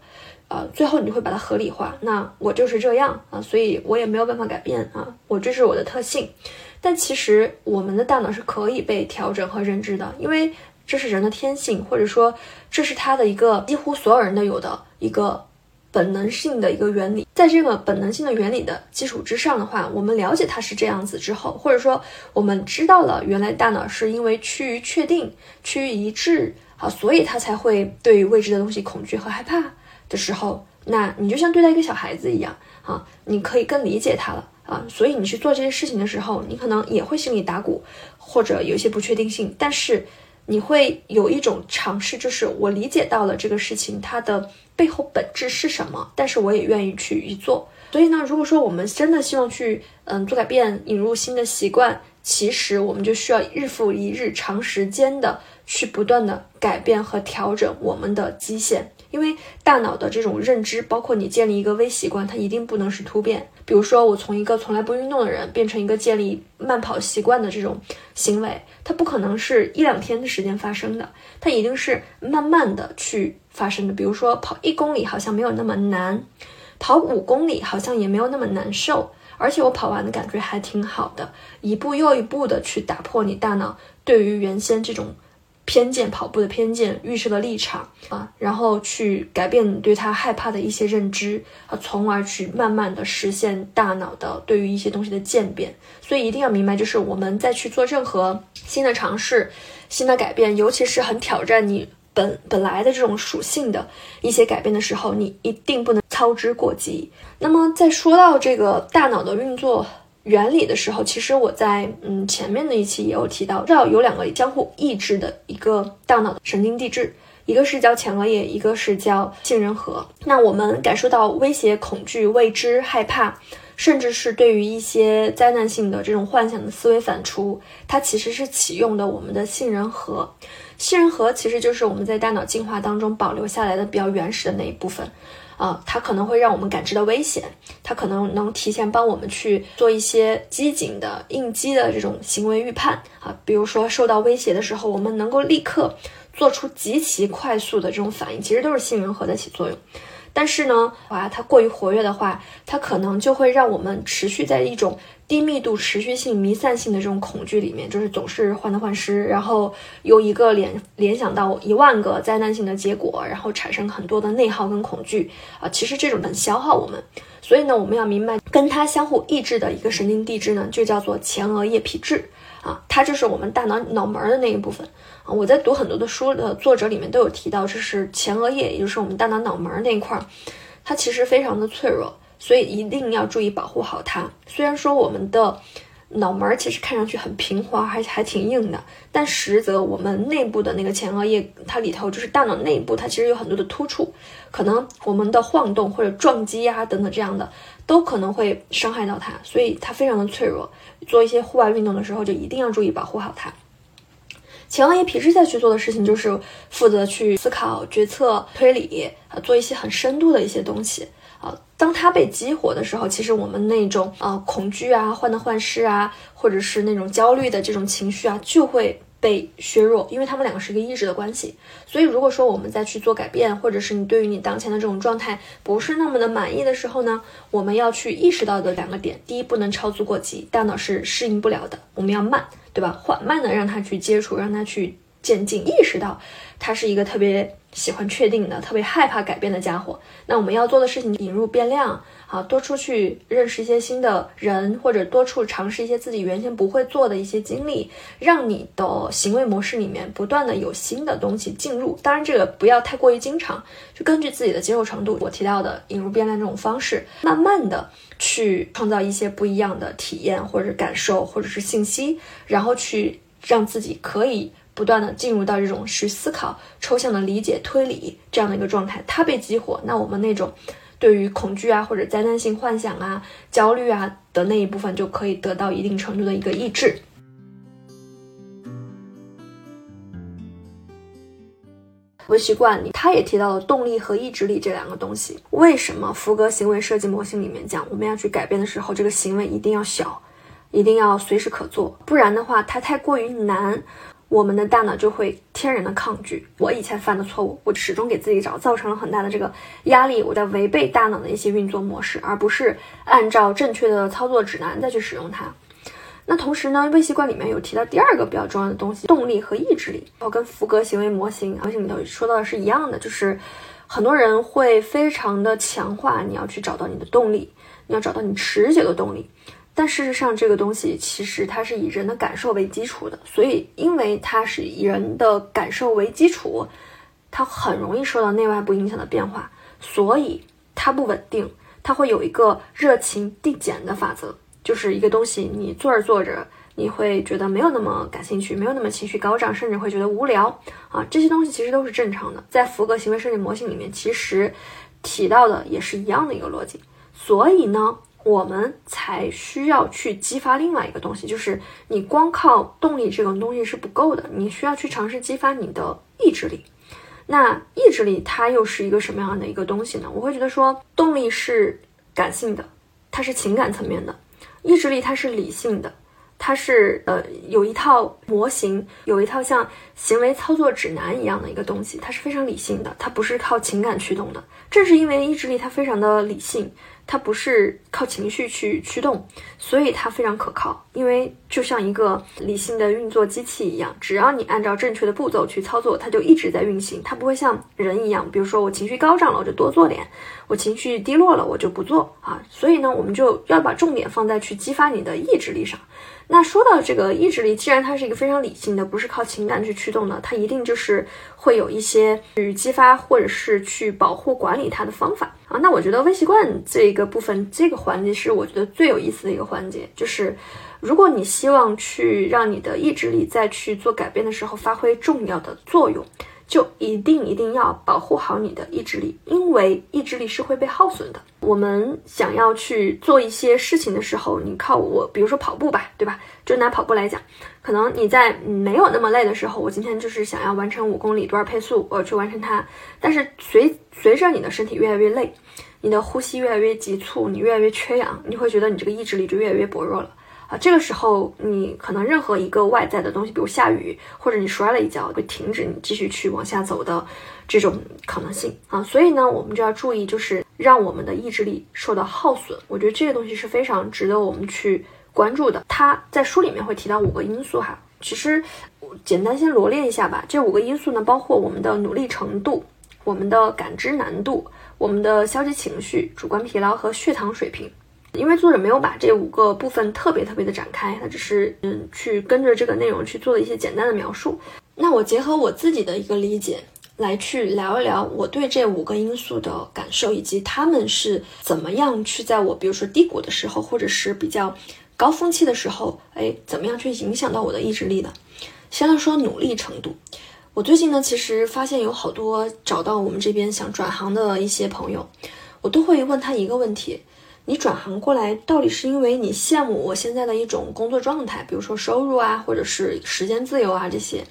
呃，最后你会把它合理化，那我就是这样啊，所以我也没有办法改变啊，我这是我的特性，但其实我们的大脑是可以被调整和认知的，因为。这是人的天性，或者说这是他的一个几乎所有人都有的一个本能性的一个原理。在这个本能性的原理的基础之上的话，我们了解它是这样子之后，或者说我们知道了原来大脑是因为趋于确定、趋于一致啊，所以它才会对于未知的东西恐惧和害怕的时候，那你就像对待一个小孩子一样啊，你可以更理解他了啊。所以你去做这些事情的时候，你可能也会心里打鼓，或者有一些不确定性，但是。你会有一种尝试，就是我理解到了这个事情它的背后本质是什么，但是我也愿意去一做。所以呢，如果说我们真的希望去嗯做改变，引入新的习惯，其实我们就需要日复一日、长时间的去不断的改变和调整我们的基线。因为大脑的这种认知，包括你建立一个微习惯，它一定不能是突变。比如说，我从一个从来不运动的人变成一个建立慢跑习惯的这种行为，它不可能是一两天的时间发生的，它一定是慢慢的去发生的。比如说，跑一公里好像没有那么难，跑五公里好像也没有那么难受，而且我跑完的感觉还挺好的，一步又一步的去打破你大脑对于原先这种。偏见跑步的偏见预设的立场啊，然后去改变你对他害怕的一些认知啊，从而去慢慢的实现大脑的对于一些东西的渐变。所以一定要明白，就是我们在去做任何新的尝试、新的改变，尤其是很挑战你本本来的这种属性的一些改变的时候，你一定不能操之过急。那么在说到这个大脑的运作。原理的时候，其实我在嗯前面的一期也有提到，知道有两个相互抑制的一个大脑的神经递质，一个是叫前额叶，一个是叫杏仁核。那我们感受到威胁、恐惧、未知、害怕，甚至是对于一些灾难性的这种幻想的思维反刍，它其实是启用的我们的杏仁核。杏仁核其实就是我们在大脑进化当中保留下来的比较原始的那一部分。啊，它可能会让我们感知到危险，它可能能提前帮我们去做一些机警的应激的这种行为预判啊，比如说受到威胁的时候，我们能够立刻做出极其快速的这种反应，其实都是杏仁核在起作用。但是呢，啊，它过于活跃的话，它可能就会让我们持续在一种低密度、持续性、弥散性的这种恐惧里面，就是总是患得患失，然后由一个联联想到一万个灾难性的结果，然后产生很多的内耗跟恐惧啊。其实这种很消耗我们，所以呢，我们要明白跟它相互抑制的一个神经递质呢，就叫做前额叶皮质啊，它就是我们大脑脑门的那一部分。啊，我在读很多的书的作者里面都有提到，这是前额叶，也就是我们大脑脑门那一块儿，它其实非常的脆弱，所以一定要注意保护好它。虽然说我们的脑门其实看上去很平滑，还还挺硬的，但实则我们内部的那个前额叶，它里头就是大脑内部，它其实有很多的突触，可能我们的晃动或者撞击啊等等这样的，都可能会伤害到它，所以它非常的脆弱。做一些户外运动的时候，就一定要注意保护好它。前额叶皮质在去做的事情，就是负责去思考、决策、推理，啊，做一些很深度的一些东西啊。当它被激活的时候，其实我们那种啊恐惧啊、患得患失啊，或者是那种焦虑的这种情绪啊，就会被削弱，因为他们两个是一个抑制的关系。所以，如果说我们再去做改变，或者是你对于你当前的这种状态不是那么的满意的时候呢，我们要去意识到的两个点：第一，不能超速过急，大脑是适应不了的，我们要慢。对吧？缓慢的让它去接触，让它去渐进，意识到它是一个特别喜欢确定的、特别害怕改变的家伙。那我们要做的事情，引入变量，啊，多出去认识一些新的人，或者多处尝试一些自己原先不会做的一些经历，让你的行为模式里面不断的有新的东西进入。当然，这个不要太过于经常，就根据自己的接受程度。我提到的引入变量这种方式，慢慢的。去创造一些不一样的体验或者感受或者是信息，然后去让自己可以不断的进入到这种去思考、抽象的理解、推理这样的一个状态。它被激活，那我们那种对于恐惧啊或者灾难性幻想啊、焦虑啊的那一部分就可以得到一定程度的一个抑制。微习惯里，他也提到了动力和意志力这两个东西。为什么福格行为设计模型里面讲，我们要去改变的时候，这个行为一定要小，一定要随时可做，不然的话，它太过于难，我们的大脑就会天然的抗拒。我以前犯的错误，我始终给自己找造成了很大的这个压力，我在违背大脑的一些运作模式，而不是按照正确的操作指南再去使用它。那同时呢，微习惯里面有提到第二个比较重要的东西，动力和意志力，然后跟福格行为模型模型里头说到的是一样的，就是很多人会非常的强化你要去找到你的动力，你要找到你持久的动力，但事实上这个东西其实它是以人的感受为基础的，所以因为它是以人的感受为基础，它很容易受到内外部影响的变化，所以它不稳定，它会有一个热情递减的法则。就是一个东西，你做着做着，你会觉得没有那么感兴趣，没有那么情绪高涨，甚至会觉得无聊啊。这些东西其实都是正常的，在福格行为设计模型里面，其实提到的也是一样的一个逻辑。所以呢，我们才需要去激发另外一个东西，就是你光靠动力这种东西是不够的，你需要去尝试激发你的意志力。那意志力它又是一个什么样的一个东西呢？我会觉得说，动力是感性的，它是情感层面的；意志力它是理性的。它是呃有一套模型，有一套像行为操作指南一样的一个东西，它是非常理性的，它不是靠情感驱动的。正是因为意志力它非常的理性。它不是靠情绪去驱动，所以它非常可靠。因为就像一个理性的运作机器一样，只要你按照正确的步骤去操作，它就一直在运行。它不会像人一样，比如说我情绪高涨了，我就多做点；我情绪低落了，我就不做啊。所以呢，我们就要把重点放在去激发你的意志力上。那说到这个意志力，既然它是一个非常理性的，不是靠情感去驱动的，它一定就是会有一些去激发或者是去保护管理它的方法啊。那我觉得微习惯这个部分，这个环节是我觉得最有意思的一个环节，就是如果你希望去让你的意志力在去做改变的时候发挥重要的作用。就一定一定要保护好你的意志力，因为意志力是会被耗损的。我们想要去做一些事情的时候，你靠我，比如说跑步吧，对吧？就拿跑步来讲，可能你在没有那么累的时候，我今天就是想要完成五公里多少配速，我去完成它。但是随随着你的身体越来越累，你的呼吸越来越急促，你越来越缺氧，你会觉得你这个意志力就越来越薄弱了。啊，这个时候你可能任何一个外在的东西，比如下雨或者你摔了一跤，会停止你继续去往下走的这种可能性啊。所以呢，我们就要注意，就是让我们的意志力受到耗损。我觉得这个东西是非常值得我们去关注的。他在书里面会提到五个因素哈，其实简单先罗列一下吧。这五个因素呢，包括我们的努力程度、我们的感知难度、我们的消极情绪、主观疲劳和血糖水平。因为作者没有把这五个部分特别特别的展开，他只是嗯去跟着这个内容去做了一些简单的描述。那我结合我自己的一个理解来去聊一聊我对这五个因素的感受，以及他们是怎么样去在我比如说低谷的时候，或者是比较高峰期的时候，哎，怎么样去影响到我的意志力的。先来说努力程度，我最近呢其实发现有好多找到我们这边想转行的一些朋友，我都会问他一个问题。你转行过来，到底是因为你羡慕我现在的一种工作状态，比如说收入啊，或者是时间自由啊这些，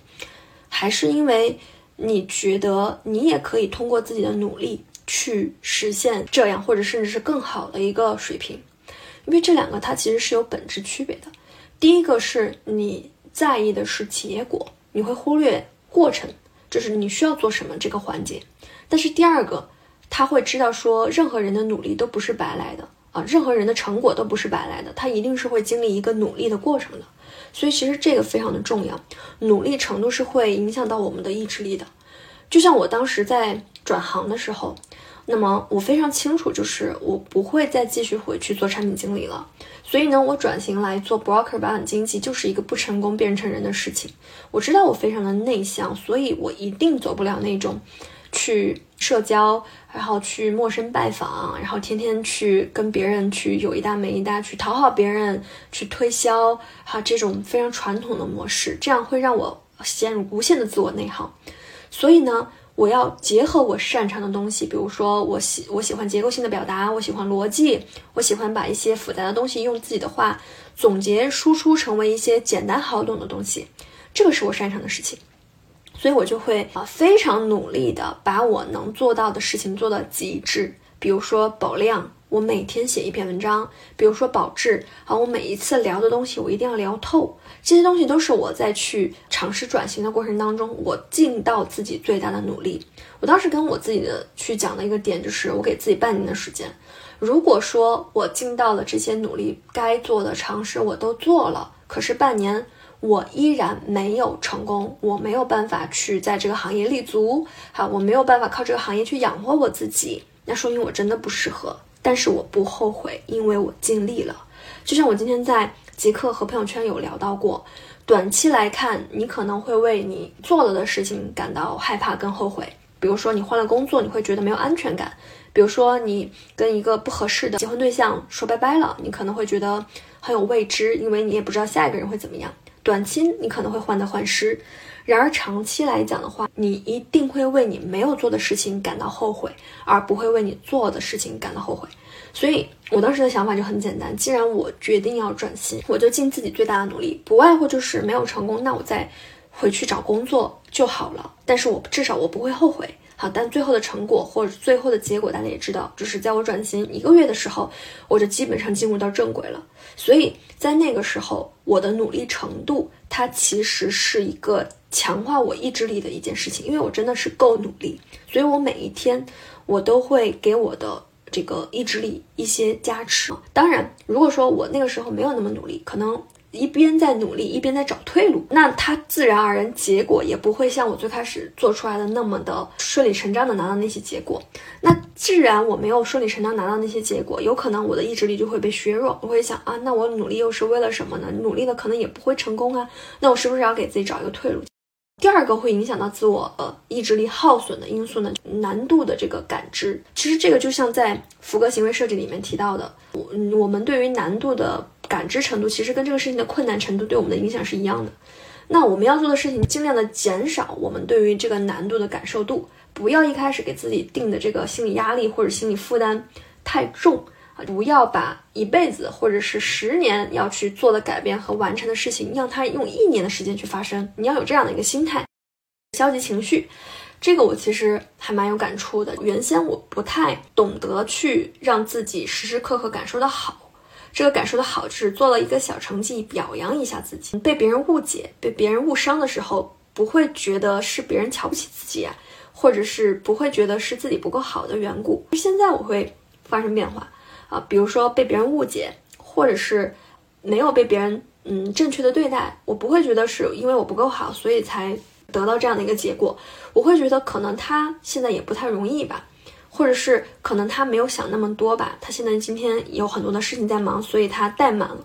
还是因为你觉得你也可以通过自己的努力去实现这样，或者甚至是更好的一个水平？因为这两个它其实是有本质区别的。第一个是你在意的是结果，你会忽略过程，就是你需要做什么这个环节。但是第二个，他会知道说，任何人的努力都不是白来的。啊，任何人的成果都不是白来的，他一定是会经历一个努力的过程的。所以其实这个非常的重要，努力程度是会影响到我们的意志力的。就像我当时在转行的时候，那么我非常清楚，就是我不会再继续回去做产品经理了。所以呢，我转型来做 broker 保险经纪，就是一个不成功变成人的事情。我知道我非常的内向，所以我一定走不了那种。去社交，然后去陌生拜访，然后天天去跟别人去有一搭没一搭，去讨好别人，去推销，哈，这种非常传统的模式，这样会让我陷入无限的自我内耗。所以呢，我要结合我擅长的东西，比如说我喜我喜欢结构性的表达，我喜欢逻辑，我喜欢把一些复杂的东西用自己的话总结输出成为一些简单好懂的东西，这个是我擅长的事情。所以我就会啊非常努力的把我能做到的事情做到极致。比如说保量，我每天写一篇文章；比如说保质，啊，我每一次聊的东西我一定要聊透。这些东西都是我在去尝试转型的过程当中，我尽到自己最大的努力。我当时跟我自己的去讲的一个点就是，我给自己半年的时间。如果说我尽到了这些努力，该做的尝试我都做了，可是半年。我依然没有成功，我没有办法去在这个行业立足，好，我没有办法靠这个行业去养活我自己，那说明我真的不适合。但是我不后悔，因为我尽力了。就像我今天在极客和朋友圈有聊到过，短期来看，你可能会为你做了的事情感到害怕跟后悔。比如说你换了工作，你会觉得没有安全感；比如说你跟一个不合适的结婚对象说拜拜了，你可能会觉得很有未知，因为你也不知道下一个人会怎么样。短期你可能会患得患失，然而长期来讲的话，你一定会为你没有做的事情感到后悔，而不会为你做的事情感到后悔。所以我当时的想法就很简单，既然我决定要转型，我就尽自己最大的努力，不外乎就是没有成功，那我再回去找工作就好了。但是我至少我不会后悔。好，但最后的成果或者最后的结果，大家也知道，就是在我转型一个月的时候，我就基本上进入到正轨了。所以在那个时候，我的努力程度，它其实是一个强化我意志力的一件事情，因为我真的是够努力，所以我每一天我都会给我的。这个意志力一些加持。当然，如果说我那个时候没有那么努力，可能一边在努力，一边在找退路，那它自然而然结果也不会像我最开始做出来的那么的顺理成章的拿到那些结果。那既然我没有顺理成章拿到那些结果，有可能我的意志力就会被削弱。我会想啊，那我努力又是为了什么呢？努力了可能也不会成功啊。那我是不是要给自己找一个退路？第二个会影响到自我呃意志力耗损的因素呢，难度的这个感知。其实这个就像在福格行为设计里面提到的，我我们对于难度的感知程度，其实跟这个事情的困难程度对我们的影响是一样的。那我们要做的事情，尽量的减少我们对于这个难度的感受度，不要一开始给自己定的这个心理压力或者心理负担太重。不要把一辈子或者是十年要去做的改变和完成的事情，让它用一年的时间去发生。你要有这样的一个心态。消极情绪，这个我其实还蛮有感触的。原先我不太懂得去让自己时时刻刻感受的好。这个感受的好，是做了一个小成绩表扬一下自己。被别人误解、被别人误伤的时候，不会觉得是别人瞧不起自己啊，或者是不会觉得是自己不够好的缘故。现在我会发生变化。啊，比如说被别人误解，或者是没有被别人嗯正确的对待，我不会觉得是因为我不够好，所以才得到这样的一个结果。我会觉得可能他现在也不太容易吧，或者是可能他没有想那么多吧，他现在今天有很多的事情在忙，所以他怠慢了。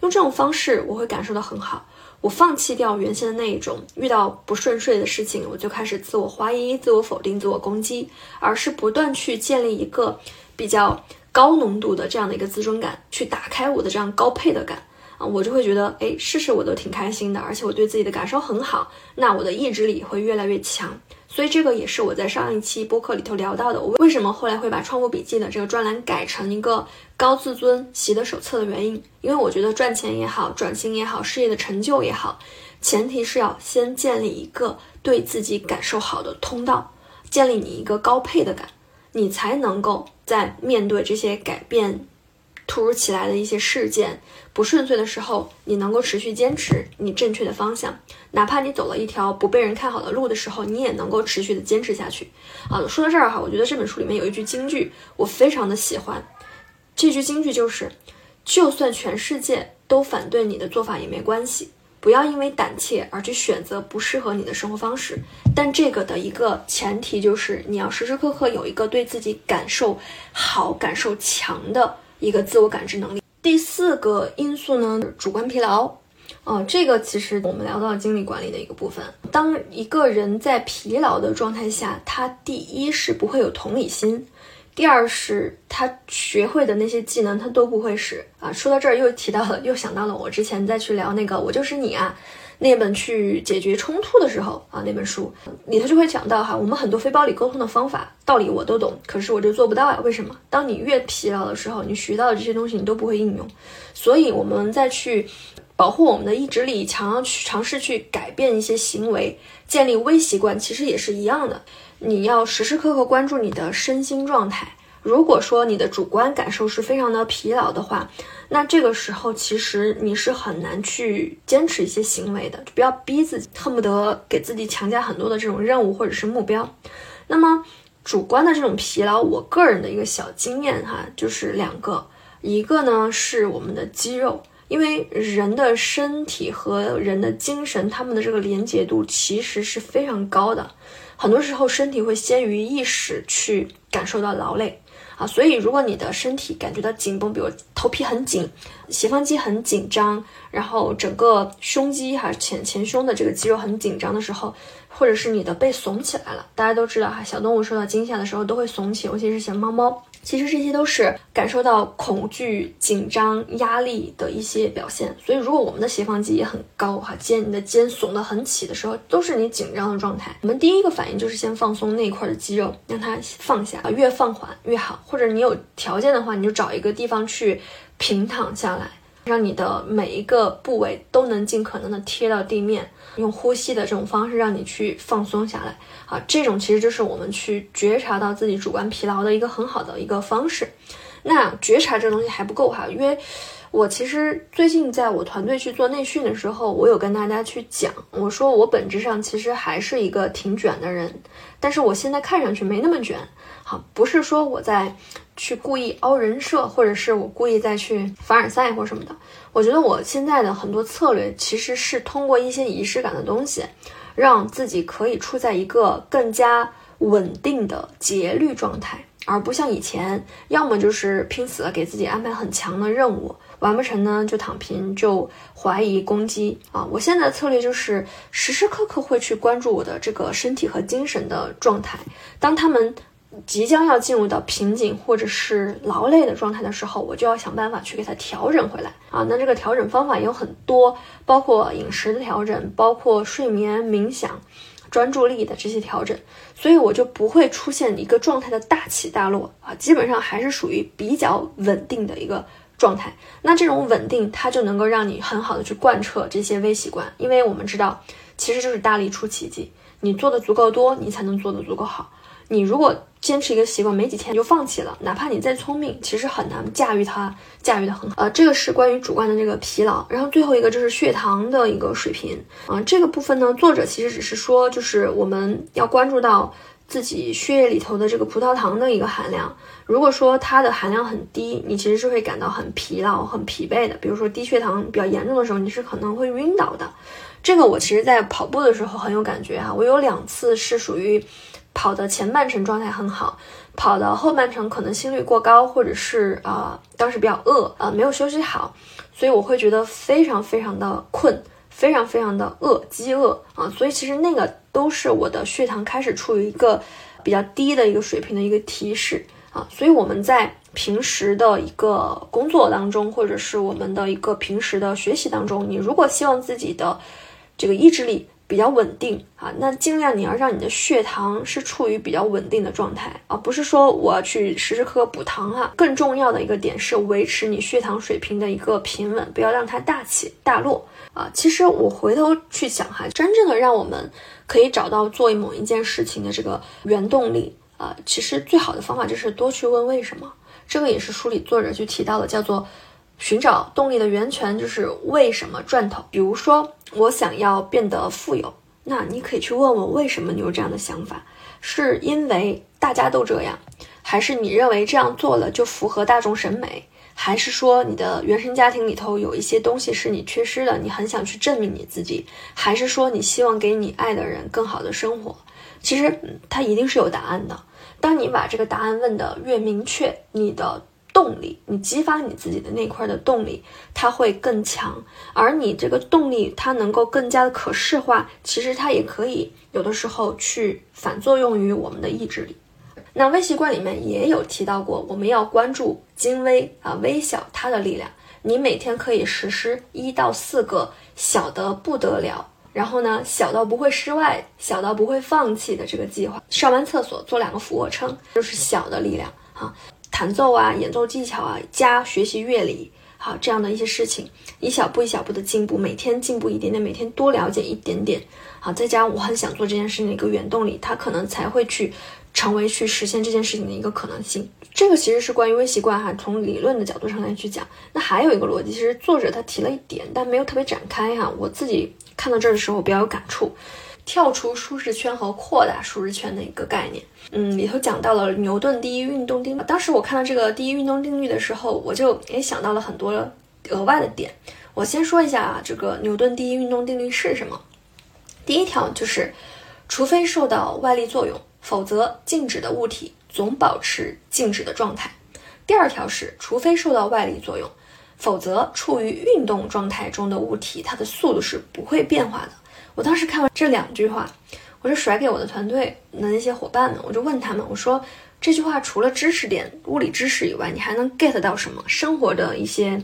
用这种方式，我会感受到很好。我放弃掉原先的那一种遇到不顺遂的事情，我就开始自我怀疑、自我否定、自我攻击，而是不断去建立一个比较。高浓度的这样的一个自尊感，去打开我的这样高配的感啊，我就会觉得，哎，事事我都挺开心的，而且我对自己的感受很好，那我的意志力会越来越强。所以这个也是我在上一期播客里头聊到的，我为什么后来会把创富笔记的这个专栏改成一个高自尊习得手册的原因，因为我觉得赚钱也好，转型也好，事业的成就也好，前提是要先建立一个对自己感受好的通道，建立你一个高配的感。你才能够在面对这些改变突如其来的一些事件不顺遂的时候，你能够持续坚持你正确的方向，哪怕你走了一条不被人看好的路的时候，你也能够持续的坚持下去。啊，说到这儿哈，我觉得这本书里面有一句金句，我非常的喜欢。这句金句就是：就算全世界都反对你的做法也没关系。不要因为胆怯而去选择不适合你的生活方式，但这个的一个前提就是你要时时刻刻有一个对自己感受好、感受强的一个自我感知能力。第四个因素呢，主观疲劳。啊，这个其实我们聊到精力管理的一个部分。当一个人在疲劳的状态下，他第一是不会有同理心。第二是他学会的那些技能，他都不会使啊。说到这儿，又提到了，又想到了我之前再去聊那个《我就是你》啊那本去解决冲突的时候啊那本书里头就会讲到哈，我们很多非暴力沟通的方法道理我都懂，可是我就做不到呀。为什么？当你越疲劳的时候，你学到的这些东西你都不会应用。所以我们再去保护我们的意志力，想要去尝试去改变一些行为，建立微习惯，其实也是一样的。你要时时刻刻关注你的身心状态。如果说你的主观感受是非常的疲劳的话，那这个时候其实你是很难去坚持一些行为的。就不要逼自己，恨不得给自己强加很多的这种任务或者是目标。那么主观的这种疲劳，我个人的一个小经验哈，就是两个，一个呢是我们的肌肉，因为人的身体和人的精神，他们的这个连结度其实是非常高的。很多时候，身体会先于意识去感受到劳累啊，所以如果你的身体感觉到紧绷，比如头皮很紧，斜方肌很紧张，然后整个胸肌哈前前胸的这个肌肉很紧张的时候，或者是你的背耸起来了，大家都知道哈，小动物受到惊吓的时候都会耸起，尤其是小猫猫。其实这些都是感受到恐惧、紧张、压力的一些表现。所以，如果我们的斜方肌也很高哈，肩你的肩耸得很起的时候，都是你紧张的状态。我们第一个反应就是先放松那一块的肌肉，让它放下，越放缓越好。或者你有条件的话，你就找一个地方去平躺下来。让你的每一个部位都能尽可能的贴到地面，用呼吸的这种方式让你去放松下来啊，这种其实就是我们去觉察到自己主观疲劳的一个很好的一个方式。那觉察这东西还不够哈，因为我其实最近在我团队去做内训的时候，我有跟大家去讲，我说我本质上其实还是一个挺卷的人，但是我现在看上去没那么卷。好，不是说我在去故意凹人设，或者是我故意再去凡尔赛或什么的。我觉得我现在的很多策略其实是通过一些仪式感的东西，让自己可以处在一个更加稳定的节律状态，而不像以前，要么就是拼死了给自己安排很强的任务，完不成呢就躺平，就怀疑攻击啊。我现在的策略就是时时刻刻会去关注我的这个身体和精神的状态，当他们。即将要进入到瓶颈或者是劳累的状态的时候，我就要想办法去给它调整回来啊。那这个调整方法有很多，包括饮食的调整，包括睡眠、冥想、专注力的这些调整，所以我就不会出现一个状态的大起大落啊，基本上还是属于比较稳定的一个状态。那这种稳定，它就能够让你很好的去贯彻这些微习惯，因为我们知道，其实就是大力出奇迹，你做的足够多，你才能做得足够好。你如果坚持一个习惯，没几天你就放弃了，哪怕你再聪明，其实很难驾驭它，驾驭的很好。呃，这个是关于主观的这个疲劳。然后最后一个就是血糖的一个水平啊，这个部分呢，作者其实只是说，就是我们要关注到自己血液里头的这个葡萄糖的一个含量。如果说它的含量很低，你其实是会感到很疲劳、很疲惫的。比如说低血糖比较严重的时候，你是可能会晕倒的。这个我其实在跑步的时候很有感觉哈，我有两次是属于。跑的前半程状态很好，跑的后半程可能心率过高，或者是啊当时比较饿啊没有休息好，所以我会觉得非常非常的困，非常非常的饿，饥饿啊，所以其实那个都是我的血糖开始处于一个比较低的一个水平的一个提示啊，所以我们在平时的一个工作当中，或者是我们的一个平时的学习当中，你如果希望自己的这个意志力。比较稳定啊，那尽量你要让你的血糖是处于比较稳定的状态啊，不是说我要去时时刻刻补糖啊。更重要的一个点是维持你血糖水平的一个平稳，不要让它大起大落啊。其实我回头去想哈，真正的让我们可以找到做某一件事情的这个原动力啊，其实最好的方法就是多去问为什么。这个也是书里作者就提到的，叫做。寻找动力的源泉就是为什么转头。比如说，我想要变得富有，那你可以去问问为什么你有这样的想法？是因为大家都这样，还是你认为这样做了就符合大众审美？还是说你的原生家庭里头有一些东西是你缺失的，你很想去证明你自己？还是说你希望给你爱的人更好的生活？其实它一定是有答案的。当你把这个答案问得越明确，你的。动力，你激发你自己的那块的动力，它会更强。而你这个动力，它能够更加的可视化，其实它也可以有的时候去反作用于我们的意志力。那微习惯里面也有提到过，我们要关注精微啊微小它的力量。你每天可以实施一到四个小的不得了，然后呢小到不会失败，小到不会放弃的这个计划。上完厕所做两个俯卧撑，就是小的力量啊。弹奏啊，演奏技巧啊，加学习乐理，好这样的一些事情，一小步一小步的进步，每天进步一点点，每天多了解一点点，好，再加上我很想做这件事情的一个原动力，它可能才会去成为去实现这件事情的一个可能性。这个其实是关于微习惯哈，从理论的角度上来去讲。那还有一个逻辑，其实作者他提了一点，但没有特别展开哈。我自己看到这儿的时候比较有感触。跳出舒适圈和扩大舒适圈的一个概念，嗯，里头讲到了牛顿第一运动定律。当时我看到这个第一运动定律的时候，我就也想到了很多额外的点。我先说一下啊，这个牛顿第一运动定律是什么？第一条就是，除非受到外力作用，否则静止的物体总保持静止的状态。第二条是，除非受到外力作用，否则处于运动状态中的物体，它的速度是不会变化的。我当时看完这两句话，我就甩给我的团队的那些伙伴们，我就问他们，我说这句话除了知识点、物理知识以外，你还能 get 到什么生活的一些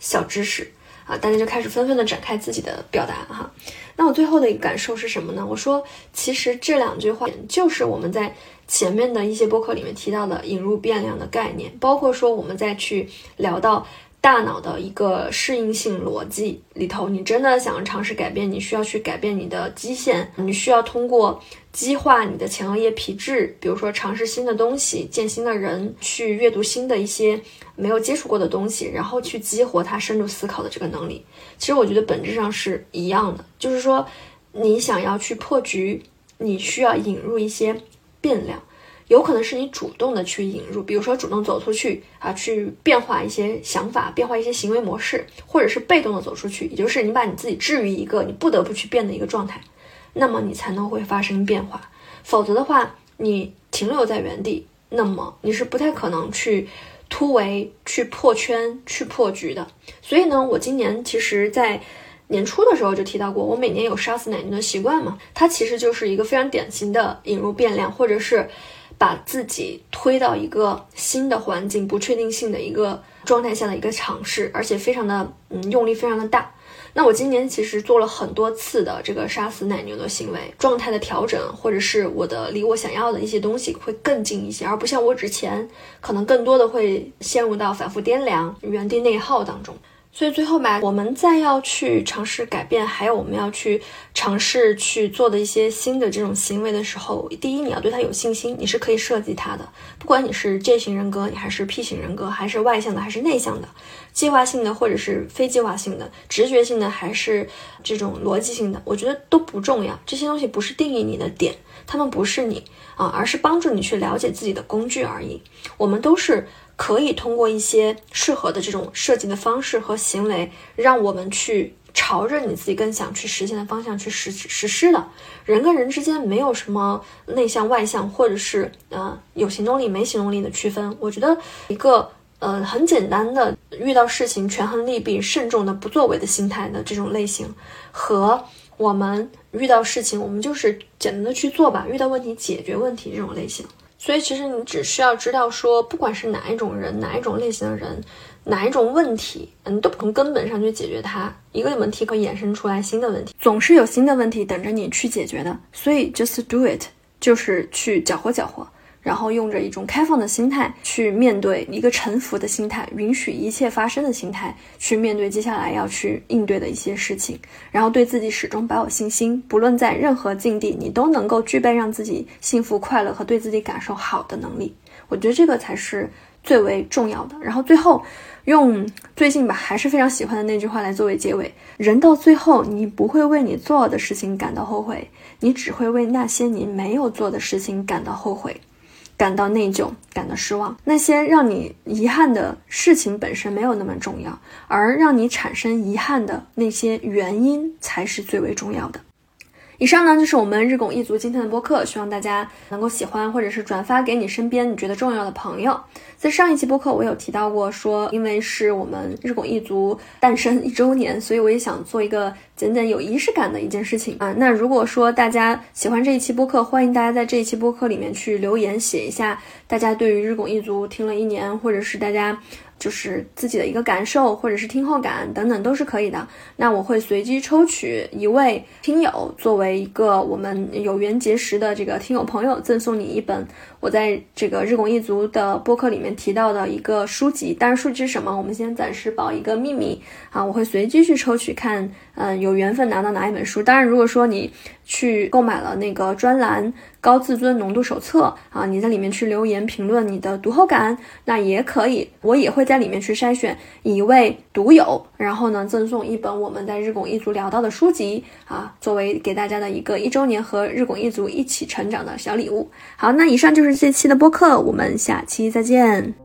小知识啊？大家就开始纷纷的展开自己的表达哈。那我最后的一个感受是什么呢？我说，其实这两句话就是我们在前面的一些播客里面提到的引入变量的概念，包括说我们再去聊到。大脑的一个适应性逻辑里头，你真的想要尝试改变，你需要去改变你的基线，你需要通过激化你的前额叶皮质，比如说尝试新的东西、见新的人、去阅读新的一些没有接触过的东西，然后去激活它深度思考的这个能力。其实我觉得本质上是一样的，就是说你想要去破局，你需要引入一些变量。有可能是你主动的去引入，比如说主动走出去啊，去变化一些想法，变化一些行为模式，或者是被动的走出去，也就是你把你自己置于一个你不得不去变的一个状态，那么你才能会发生变化。否则的话，你停留在原地，那么你是不太可能去突围、去破圈、去破局的。所以呢，我今年其实，在年初的时候就提到过，我每年有杀死奶牛的习惯嘛，它其实就是一个非常典型的引入变量，或者是。把自己推到一个新的环境、不确定性的一个状态下的一个尝试，而且非常的嗯用力非常的大。那我今年其实做了很多次的这个杀死奶牛的行为，状态的调整，或者是我的离我想要的一些东西会更近一些，而不像我之前可能更多的会陷入到反复掂量、原地内耗当中。所以最后吧，我们再要去尝试改变，还有我们要去尝试去做的一些新的这种行为的时候，第一，你要对它有信心，你是可以设计它的。不管你是 J 型人格，你还是 P 型人格，还是外向的，还是内向的，计划性的或者是非计划性的，直觉性的还是这种逻辑性的，我觉得都不重要。这些东西不是定义你的点，他们不是你啊，而是帮助你去了解自己的工具而已。我们都是。可以通过一些适合的这种设计的方式和行为，让我们去朝着你自己更想去实现的方向去实实施的。人跟人之间没有什么内向外向，或者是呃有行动力没行动力的区分。我觉得一个呃很简单的遇到事情权衡利弊、慎重的不作为的心态的这种类型，和我们遇到事情我们就是简单的去做吧，遇到问题解决问题这种类型。所以，其实你只需要知道说，不管是哪一种人，哪一种类型的人，哪一种问题，嗯都从根本上去解决它。一个问题可以衍生出来新的问题，总是有新的问题等着你去解决的。所以，just do it，就是去搅和搅和。然后用着一种开放的心态去面对一个臣服的心态，允许一切发生的心态去面对接下来要去应对的一些事情，然后对自己始终保有信心，不论在任何境地，你都能够具备让自己幸福快乐和对自己感受好的能力。我觉得这个才是最为重要的。然后最后用最近吧还是非常喜欢的那句话来作为结尾：人到最后，你不会为你做的事情感到后悔，你只会为那些你没有做的事情感到后悔。感到内疚，感到失望，那些让你遗憾的事情本身没有那么重要，而让你产生遗憾的那些原因才是最为重要的。以上呢就是我们日拱一族今天的播客，希望大家能够喜欢，或者是转发给你身边你觉得重要的朋友。在上一期播客我有提到过，说因为是我们日拱一族诞生一周年，所以我也想做一个简简有仪式感的一件事情啊。那如果说大家喜欢这一期播客，欢迎大家在这一期播客里面去留言，写一下大家对于日拱一族听了一年，或者是大家。就是自己的一个感受，或者是听后感等等都是可以的。那我会随机抽取一位听友，作为一个我们有缘结识的这个听友朋友，赠送你一本我在这个日拱一族的播客里面提到的一个书籍。但是书籍是什么，我们先暂时保一个秘密啊。我会随机去抽取，看嗯有缘分拿到哪一本书。当然，如果说你去购买了那个专栏。高自尊浓度手册啊，你在里面去留言评论你的读后感，那也可以，我也会在里面去筛选一位读友，然后呢赠送一本我们在日拱一族聊到的书籍啊，作为给大家的一个一周年和日拱一族一起成长的小礼物。好，那以上就是这期的播客，我们下期再见。